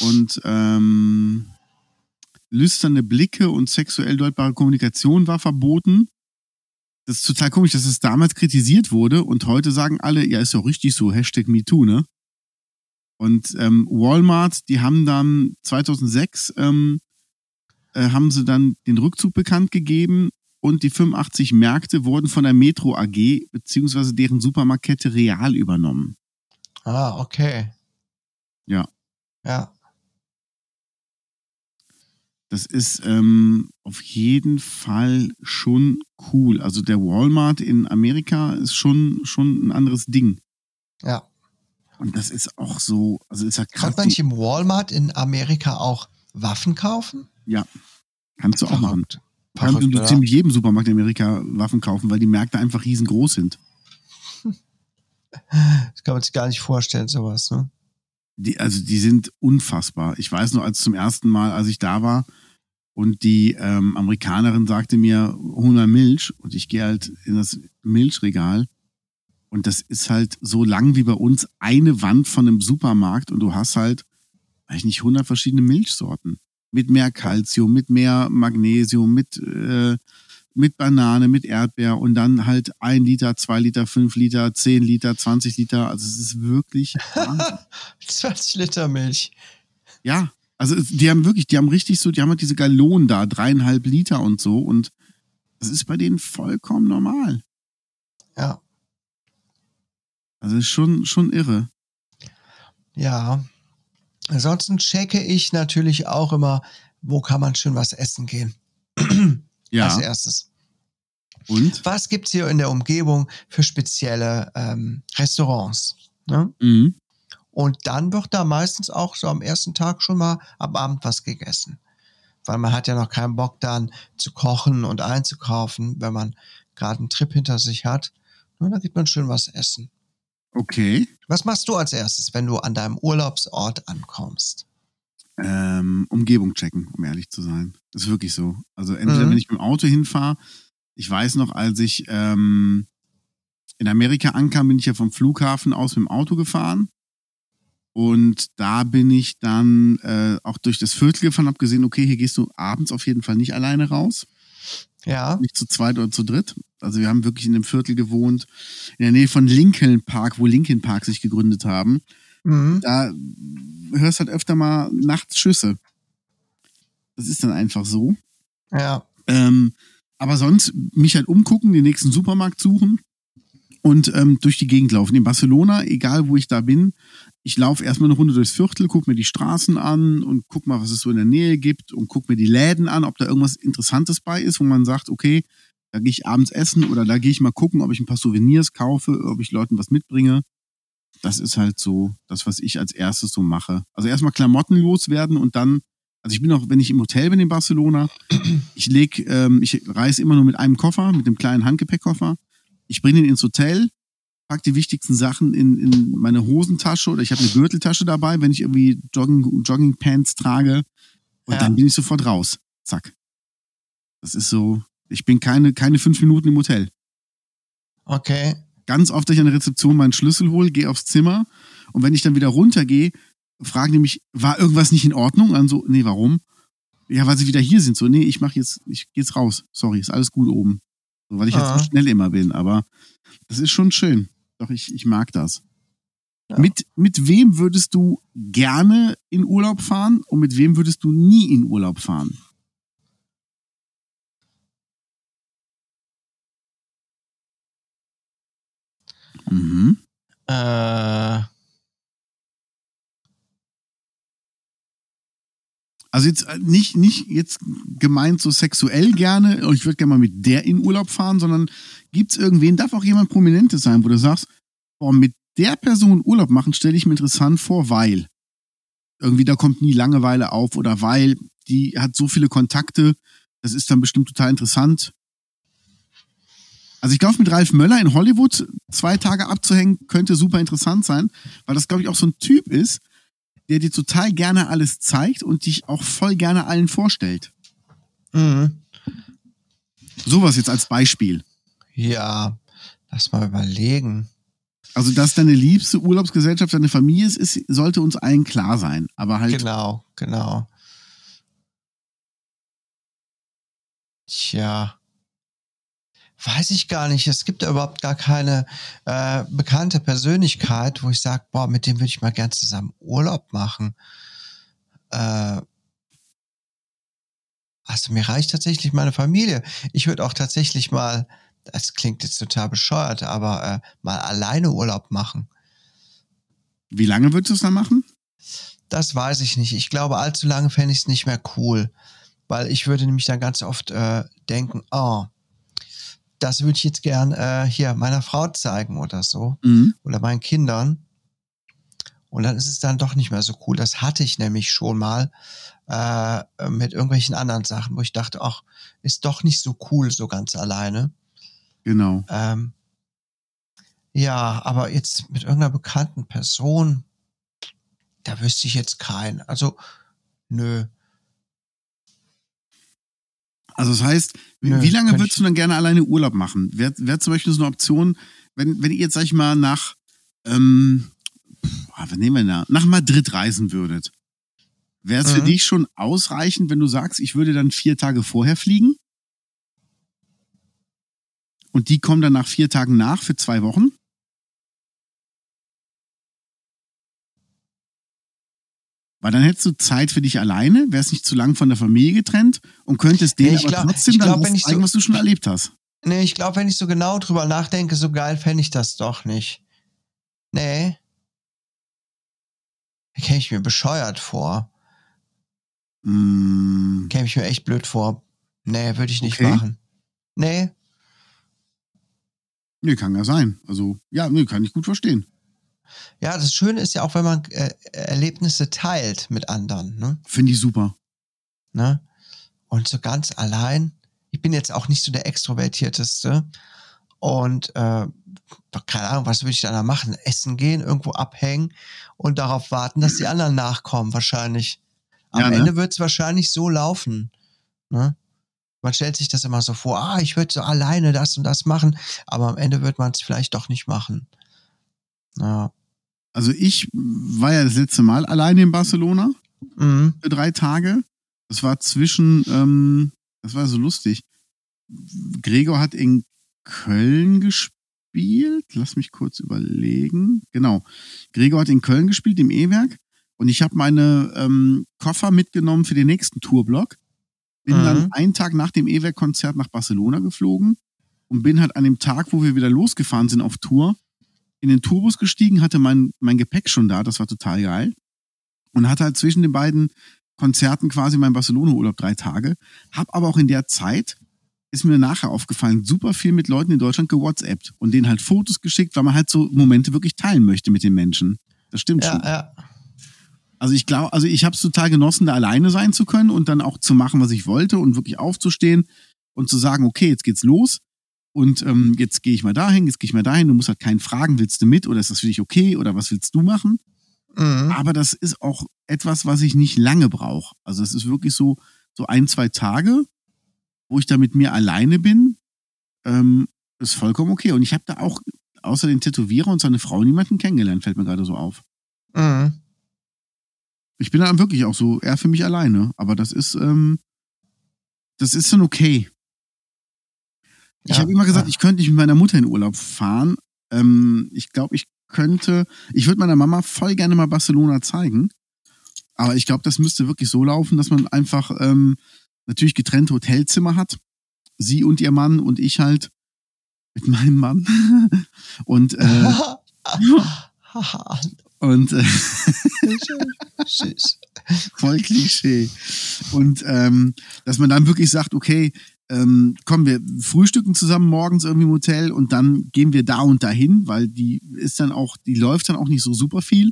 Und ähm, lüsterne Blicke und sexuell deutbare Kommunikation war verboten. Das ist total komisch, dass es damals kritisiert wurde und heute sagen alle, ja, ist doch richtig so, Hashtag MeToo, ne? Und ähm, Walmart, die haben dann 2006 ähm, äh, haben sie dann den Rückzug bekannt gegeben und die 85 Märkte wurden von der Metro AG beziehungsweise deren Supermarktkette Real übernommen. Ah, okay. Ja. Ja. Das ist ähm, auf jeden Fall schon cool. Also der Walmart in Amerika ist schon, schon ein anderes Ding. Ja. Und das ist auch so, also ist ja krass. Kann man nicht im Walmart in Amerika auch Waffen kaufen? kannst du auch machen. Verrückt. Kannst Verrückt, du oder? ziemlich jedem Supermarkt in Amerika Waffen kaufen, weil die Märkte einfach riesengroß sind. Das kann man sich gar nicht vorstellen, sowas. Ne? Die, also die sind unfassbar. Ich weiß nur, als zum ersten Mal, als ich da war und die ähm, Amerikanerin sagte mir, hol mal Milch und ich gehe halt in das Milchregal und das ist halt so lang wie bei uns eine Wand von einem Supermarkt und du hast halt, weiß ich nicht, 100 verschiedene Milchsorten. Mit mehr Calcium, mit mehr Magnesium, mit, äh, mit Banane, mit Erdbeer und dann halt ein Liter, zwei Liter, fünf Liter, zehn Liter, 20 Liter. Also es ist wirklich Wahnsinn. 20 Liter Milch. Ja, also es- die haben wirklich, die haben richtig so, die haben halt diese Gallonen da, dreieinhalb Liter und so und das ist bei denen vollkommen normal. Ja. Also ist schon, schon irre. Ja. Ansonsten checke ich natürlich auch immer, wo kann man schön was essen gehen. Ja, Als erstes. und? Was gibt's hier in der Umgebung für spezielle ähm, Restaurants? Ne? Mhm. Und dann wird da meistens auch so am ersten Tag schon mal am Abend was gegessen. Weil man hat ja noch keinen Bock dann zu kochen und einzukaufen, wenn man gerade einen Trip hinter sich hat. Nur da geht man schön was essen. Okay. Was machst du als erstes, wenn du an deinem Urlaubsort ankommst? Ähm, Umgebung checken, um ehrlich zu sein. Das ist wirklich so. Also entweder Mhm. wenn ich mit dem Auto hinfahre, ich weiß noch, als ich ähm, in Amerika ankam, bin ich ja vom Flughafen aus mit dem Auto gefahren. Und da bin ich dann äh, auch durch das Viertel gefahren, habe gesehen, okay, hier gehst du abends auf jeden Fall nicht alleine raus. Ja. Nicht zu zweit oder zu dritt. Also wir haben wirklich in dem Viertel gewohnt, in der Nähe von Lincoln Park, wo Lincoln Park sich gegründet haben. Mhm. Da hörst halt öfter mal nachts Schüsse. Das ist dann einfach so. Ja. Ähm, aber sonst mich halt umgucken, den nächsten Supermarkt suchen und ähm, durch die Gegend laufen. In Barcelona, egal wo ich da bin, ich laufe erstmal eine Runde durchs Viertel, guck mir die Straßen an und guck mal, was es so in der Nähe gibt und guck mir die Läden an, ob da irgendwas Interessantes bei ist, wo man sagt, okay, da gehe ich abends essen oder da gehe ich mal gucken, ob ich ein paar Souvenirs kaufe, ob ich Leuten was mitbringe. Das ist halt so das, was ich als erstes so mache. Also erstmal Klamotten loswerden und dann, also ich bin auch, wenn ich im Hotel bin in Barcelona, ich leg, ähm, ich reise immer nur mit einem Koffer, mit dem kleinen Handgepäckkoffer. Ich bringe den ins Hotel, pack die wichtigsten Sachen in, in meine Hosentasche oder ich habe eine Gürteltasche dabei, wenn ich irgendwie Jogging, Joggingpants trage. Und Ja. dann bin ich sofort raus. Zack. Das ist so, ich bin keine, keine fünf Minuten im Hotel. Okay. Ganz oft, dass ich an der Rezeption meinen Schlüssel hole, gehe aufs Zimmer und wenn ich dann wieder runtergehe, fragen die mich, war irgendwas nicht in Ordnung? Dann so, nee, warum? Ja, weil sie wieder hier sind. So, nee, ich mach jetzt, ich gehe jetzt raus. Sorry, ist alles gut oben. Weil ich jetzt Ah. so schnell immer bin. Aber das ist schon schön. Doch, ich, ich mag das. Ja. Mit, mit wem würdest du gerne in Urlaub fahren und mit wem würdest du nie in Urlaub fahren? Mhm. Äh, Also jetzt äh, nicht, nicht jetzt gemeint so sexuell gerne, oh, ich würde gerne mal mit der in Urlaub fahren, sondern gibt's irgendwen, darf auch jemand Prominentes sein, wo du sagst, boah, mit der Person Urlaub machen, stelle ich mir interessant vor, weil irgendwie da kommt nie Langeweile auf oder weil die hat so viele Kontakte, das ist dann bestimmt total interessant. Also ich glaube, mit Ralf Möller in Hollywood zwei Tage abzuhängen, könnte super interessant sein, weil das, glaube ich, auch so ein Typ ist, der dir total gerne alles zeigt und dich auch voll gerne allen vorstellt. mhm. Sowas jetzt als Beispiel. Ja. Lass mal überlegen. Also, dass deine liebste Urlaubsgesellschaft deine Familie ist, ist, sollte uns allen klar sein. Aber halt, Genau, genau. Tja. Weiß ich gar nicht. Es gibt ja überhaupt gar keine äh, bekannte Persönlichkeit, wo ich sage, boah, mit dem würde ich mal gern zusammen Urlaub machen. Äh, also mir reicht tatsächlich meine Familie. Ich würde auch tatsächlich mal, das klingt jetzt total bescheuert, aber äh, mal alleine Urlaub machen. wie lange würdest du es dann machen? Das weiß ich nicht. Ich glaube, allzu lange fände ich es nicht mehr cool. Weil ich würde nämlich dann ganz oft äh, denken, oh, das würde ich jetzt gern äh, hier meiner Frau zeigen oder so. Mhm. Oder meinen Kindern. Und dann ist es dann doch nicht mehr so cool. Das hatte ich nämlich schon mal äh, mit irgendwelchen anderen Sachen, wo ich dachte, ach, ist doch nicht so cool, so ganz alleine. Genau. Ähm, ja, aber jetzt mit irgendeiner bekannten Person, da wüsste ich jetzt keinen. Also, nö. Also das heißt, wie, Nö, wie lange würdest du dann gerne alleine Urlaub machen? Wäre wär zum Beispiel so eine Option, wenn, wenn ihr jetzt, sag ich mal, nach, ähm, was nehmen wir da? Nach Madrid reisen würdet. Wäre es für Mhm. dich schon ausreichend, wenn du sagst, ich würde dann vier Tage vorher fliegen? Und die kommen dann nach vier Tagen nach für zwei Wochen? Weil dann hättest du Zeit für dich alleine, wärst nicht zu lang von der Familie getrennt und könntest denen Nee, aber trotzdem dann glaub, ich zeigen, so- was du schon erlebt hast. Nee, ich glaube, wenn ich so genau drüber nachdenke, so geil fände ich das doch nicht. Nee. Da käme ich mir bescheuert vor. Mm, Käme ich mir echt blöd vor. Nee, würde ich nicht Okay. machen. Nee. nee, kann ja sein. Also, ja, nee, kann ich gut verstehen. Ja, das Schöne ist ja auch, wenn man äh, Erlebnisse teilt mit anderen, ne? Finde ich super. ne? Und so ganz allein. Ich bin jetzt auch nicht so der Extrovertierteste. Und äh, keine Ahnung, was würde ich da machen? Essen gehen, irgendwo abhängen und darauf warten, dass die anderen nachkommen, wahrscheinlich. Am Ja, ne? Ende wird es wahrscheinlich so laufen. Ne? Man stellt sich das immer so vor, ah, ich würde so alleine das und das machen, aber am Ende wird man es vielleicht doch nicht machen. Ja. Also ich war ja das letzte Mal alleine in Barcelona Mhm. für drei Tage. Das war zwischen, ähm, das war so lustig. Gregor hat in Köln gespielt. Lass mich kurz überlegen. Genau. Gregor hat in Köln gespielt, im E-Werk. Und ich habe meine ähm, Koffer mitgenommen für den nächsten Tourblock. Bin Mhm. dann einen Tag nach dem E-Werk-Konzert nach Barcelona geflogen und bin halt an dem Tag, wo wir wieder losgefahren sind auf Tour, in den Tourbus gestiegen, hatte mein, mein Gepäck schon da. Das war total geil. Und hatte halt zwischen den beiden Konzerten quasi meinen Barcelona-Urlaub drei Tage. Hab aber auch in der Zeit, ist mir nachher aufgefallen, super viel mit Leuten in Deutschland gewhatsappt und denen halt Fotos geschickt, weil man halt so Momente wirklich teilen möchte mit den Menschen. Das stimmt Ja, schon. ja. Also ich glaube, also ich habe es total genossen, da alleine sein zu können und dann auch zu machen, was ich wollte und wirklich aufzustehen und zu sagen, okay, jetzt geht's los und ähm, jetzt gehe ich mal dahin, jetzt gehe ich mal dahin. Du musst halt keinen fragen, willst du mit oder ist das für dich okay oder was willst du machen? Mhm. Aber das ist auch etwas, was ich nicht lange brauche. Also es ist wirklich so so ein zwei Tage, wo ich da mit mir alleine bin, ähm, ist vollkommen okay. Und ich habe da auch außer den Tätowierer und seine Frau niemanden kennengelernt, fällt mir gerade so auf. Mhm. Ich bin dann wirklich auch so eher für mich alleine. Aber das ist, ähm, das ist dann okay. Ich Ja, habe immer gesagt, ja. ich könnte nicht mit meiner Mutter in Urlaub fahren. Ähm, ich glaube, ich könnte, ich würde meiner Mama voll gerne mal Barcelona zeigen. Aber ich glaube, das müsste wirklich so laufen, dass man einfach ähm, natürlich getrennte Hotelzimmer hat. Sie und ihr Mann und ich halt mit meinem Mann. und äh, und äh, voll Klischee. Und ähm, dass man dann wirklich sagt, okay, ähm, kommen wir frühstücken zusammen morgens irgendwie im Hotel und dann gehen wir da und dahin, weil die ist dann auch, die läuft dann auch nicht so super viel.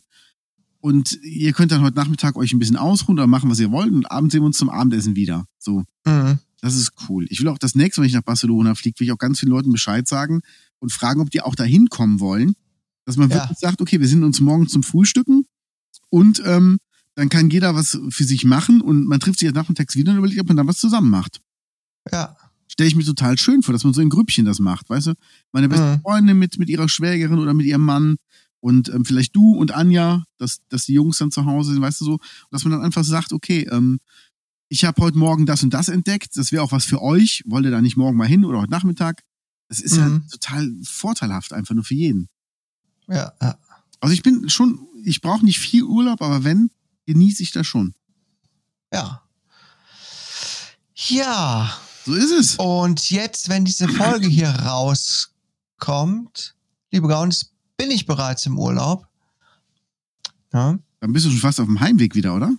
Und ihr könnt dann heute Nachmittag euch ein bisschen ausruhen oder machen, was ihr wollt und abends sehen wir uns zum Abendessen wieder. So, Mhm. das ist cool. Ich will auch das nächste, wenn ich nach Barcelona fliege, will ich auch ganz vielen Leuten Bescheid sagen und fragen, ob die auch da hinkommen wollen. Dass man Ja. wirklich sagt, okay, wir sind uns morgen zum Frühstücken und ähm, dann kann jeder was für sich machen und man trifft sich jetzt nachmittags wieder und überlegt, ob man dann was zusammen macht. Ja. Stelle ich mir total schön vor, dass man so in Grüppchen das macht, weißt du? Meine beste Mhm. Freundin mit, mit ihrer Schwägerin oder mit ihrem Mann und ähm, vielleicht du und Anja, dass, dass die Jungs dann zu Hause sind, weißt du so, dass man dann einfach sagt, okay, ähm, ich habe heute Morgen das und das entdeckt, das wäre auch was für euch, wollt ihr da nicht morgen mal hin oder heute Nachmittag? Das ist ja Mhm. total vorteilhaft, einfach nur für jeden. Ja, ja. Also ich bin schon, ich brauche nicht viel Urlaub, aber wenn, genieße ich das schon. Ja. Ja. So ist es. Und jetzt, wenn diese Folge hier rauskommt, liebe Gaunis, bin ich bereits im Urlaub. Ja, Dann bist du schon fast auf dem Heimweg wieder, oder?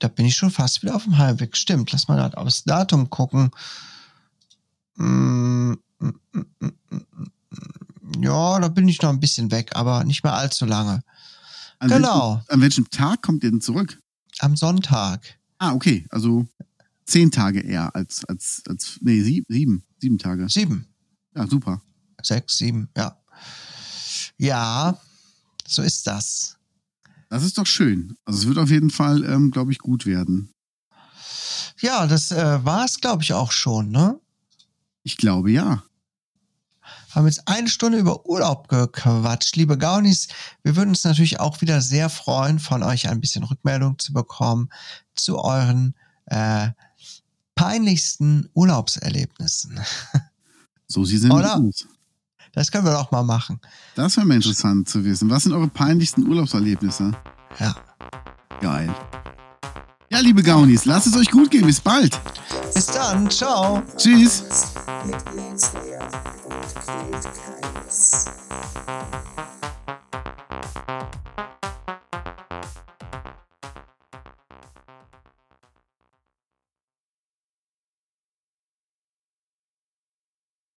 da bin ich schon fast wieder auf dem Heimweg. Stimmt, lass mal gerade aufs Datum gucken. Mm, mm, mm. Ja, da bin ich noch ein bisschen weg, aber nicht mehr allzu lange. An Genau. Welchem, an welchem Tag kommt ihr denn zurück? Am Sonntag. Ah, okay. Also zehn Tage eher als, als, als nee, sieb, sieben. Sieben Tage. Sieben, Ja, super. sechs, sieben, ja. Ja, so ist das. Das ist doch schön. Also es wird auf jeden Fall, ähm, glaube ich, gut werden. Ja, das äh, war es, glaube ich, auch schon, ne? Ich glaube ja. haben jetzt eine Stunde über Urlaub gequatscht. Liebe Gaunis, wir würden uns natürlich auch wieder sehr freuen, von euch ein bisschen Rückmeldung zu bekommen zu euren äh, peinlichsten Urlaubserlebnissen. So sie sind Oder? aus. Das können wir doch mal machen. Das wäre mal interessant zu wissen. Was sind eure peinlichsten Urlaubserlebnisse? Ja. Geil. Ja, liebe Gaunis, lasst es euch gut gehen. Bis bald. Bis dann. Ciao. Tschüss.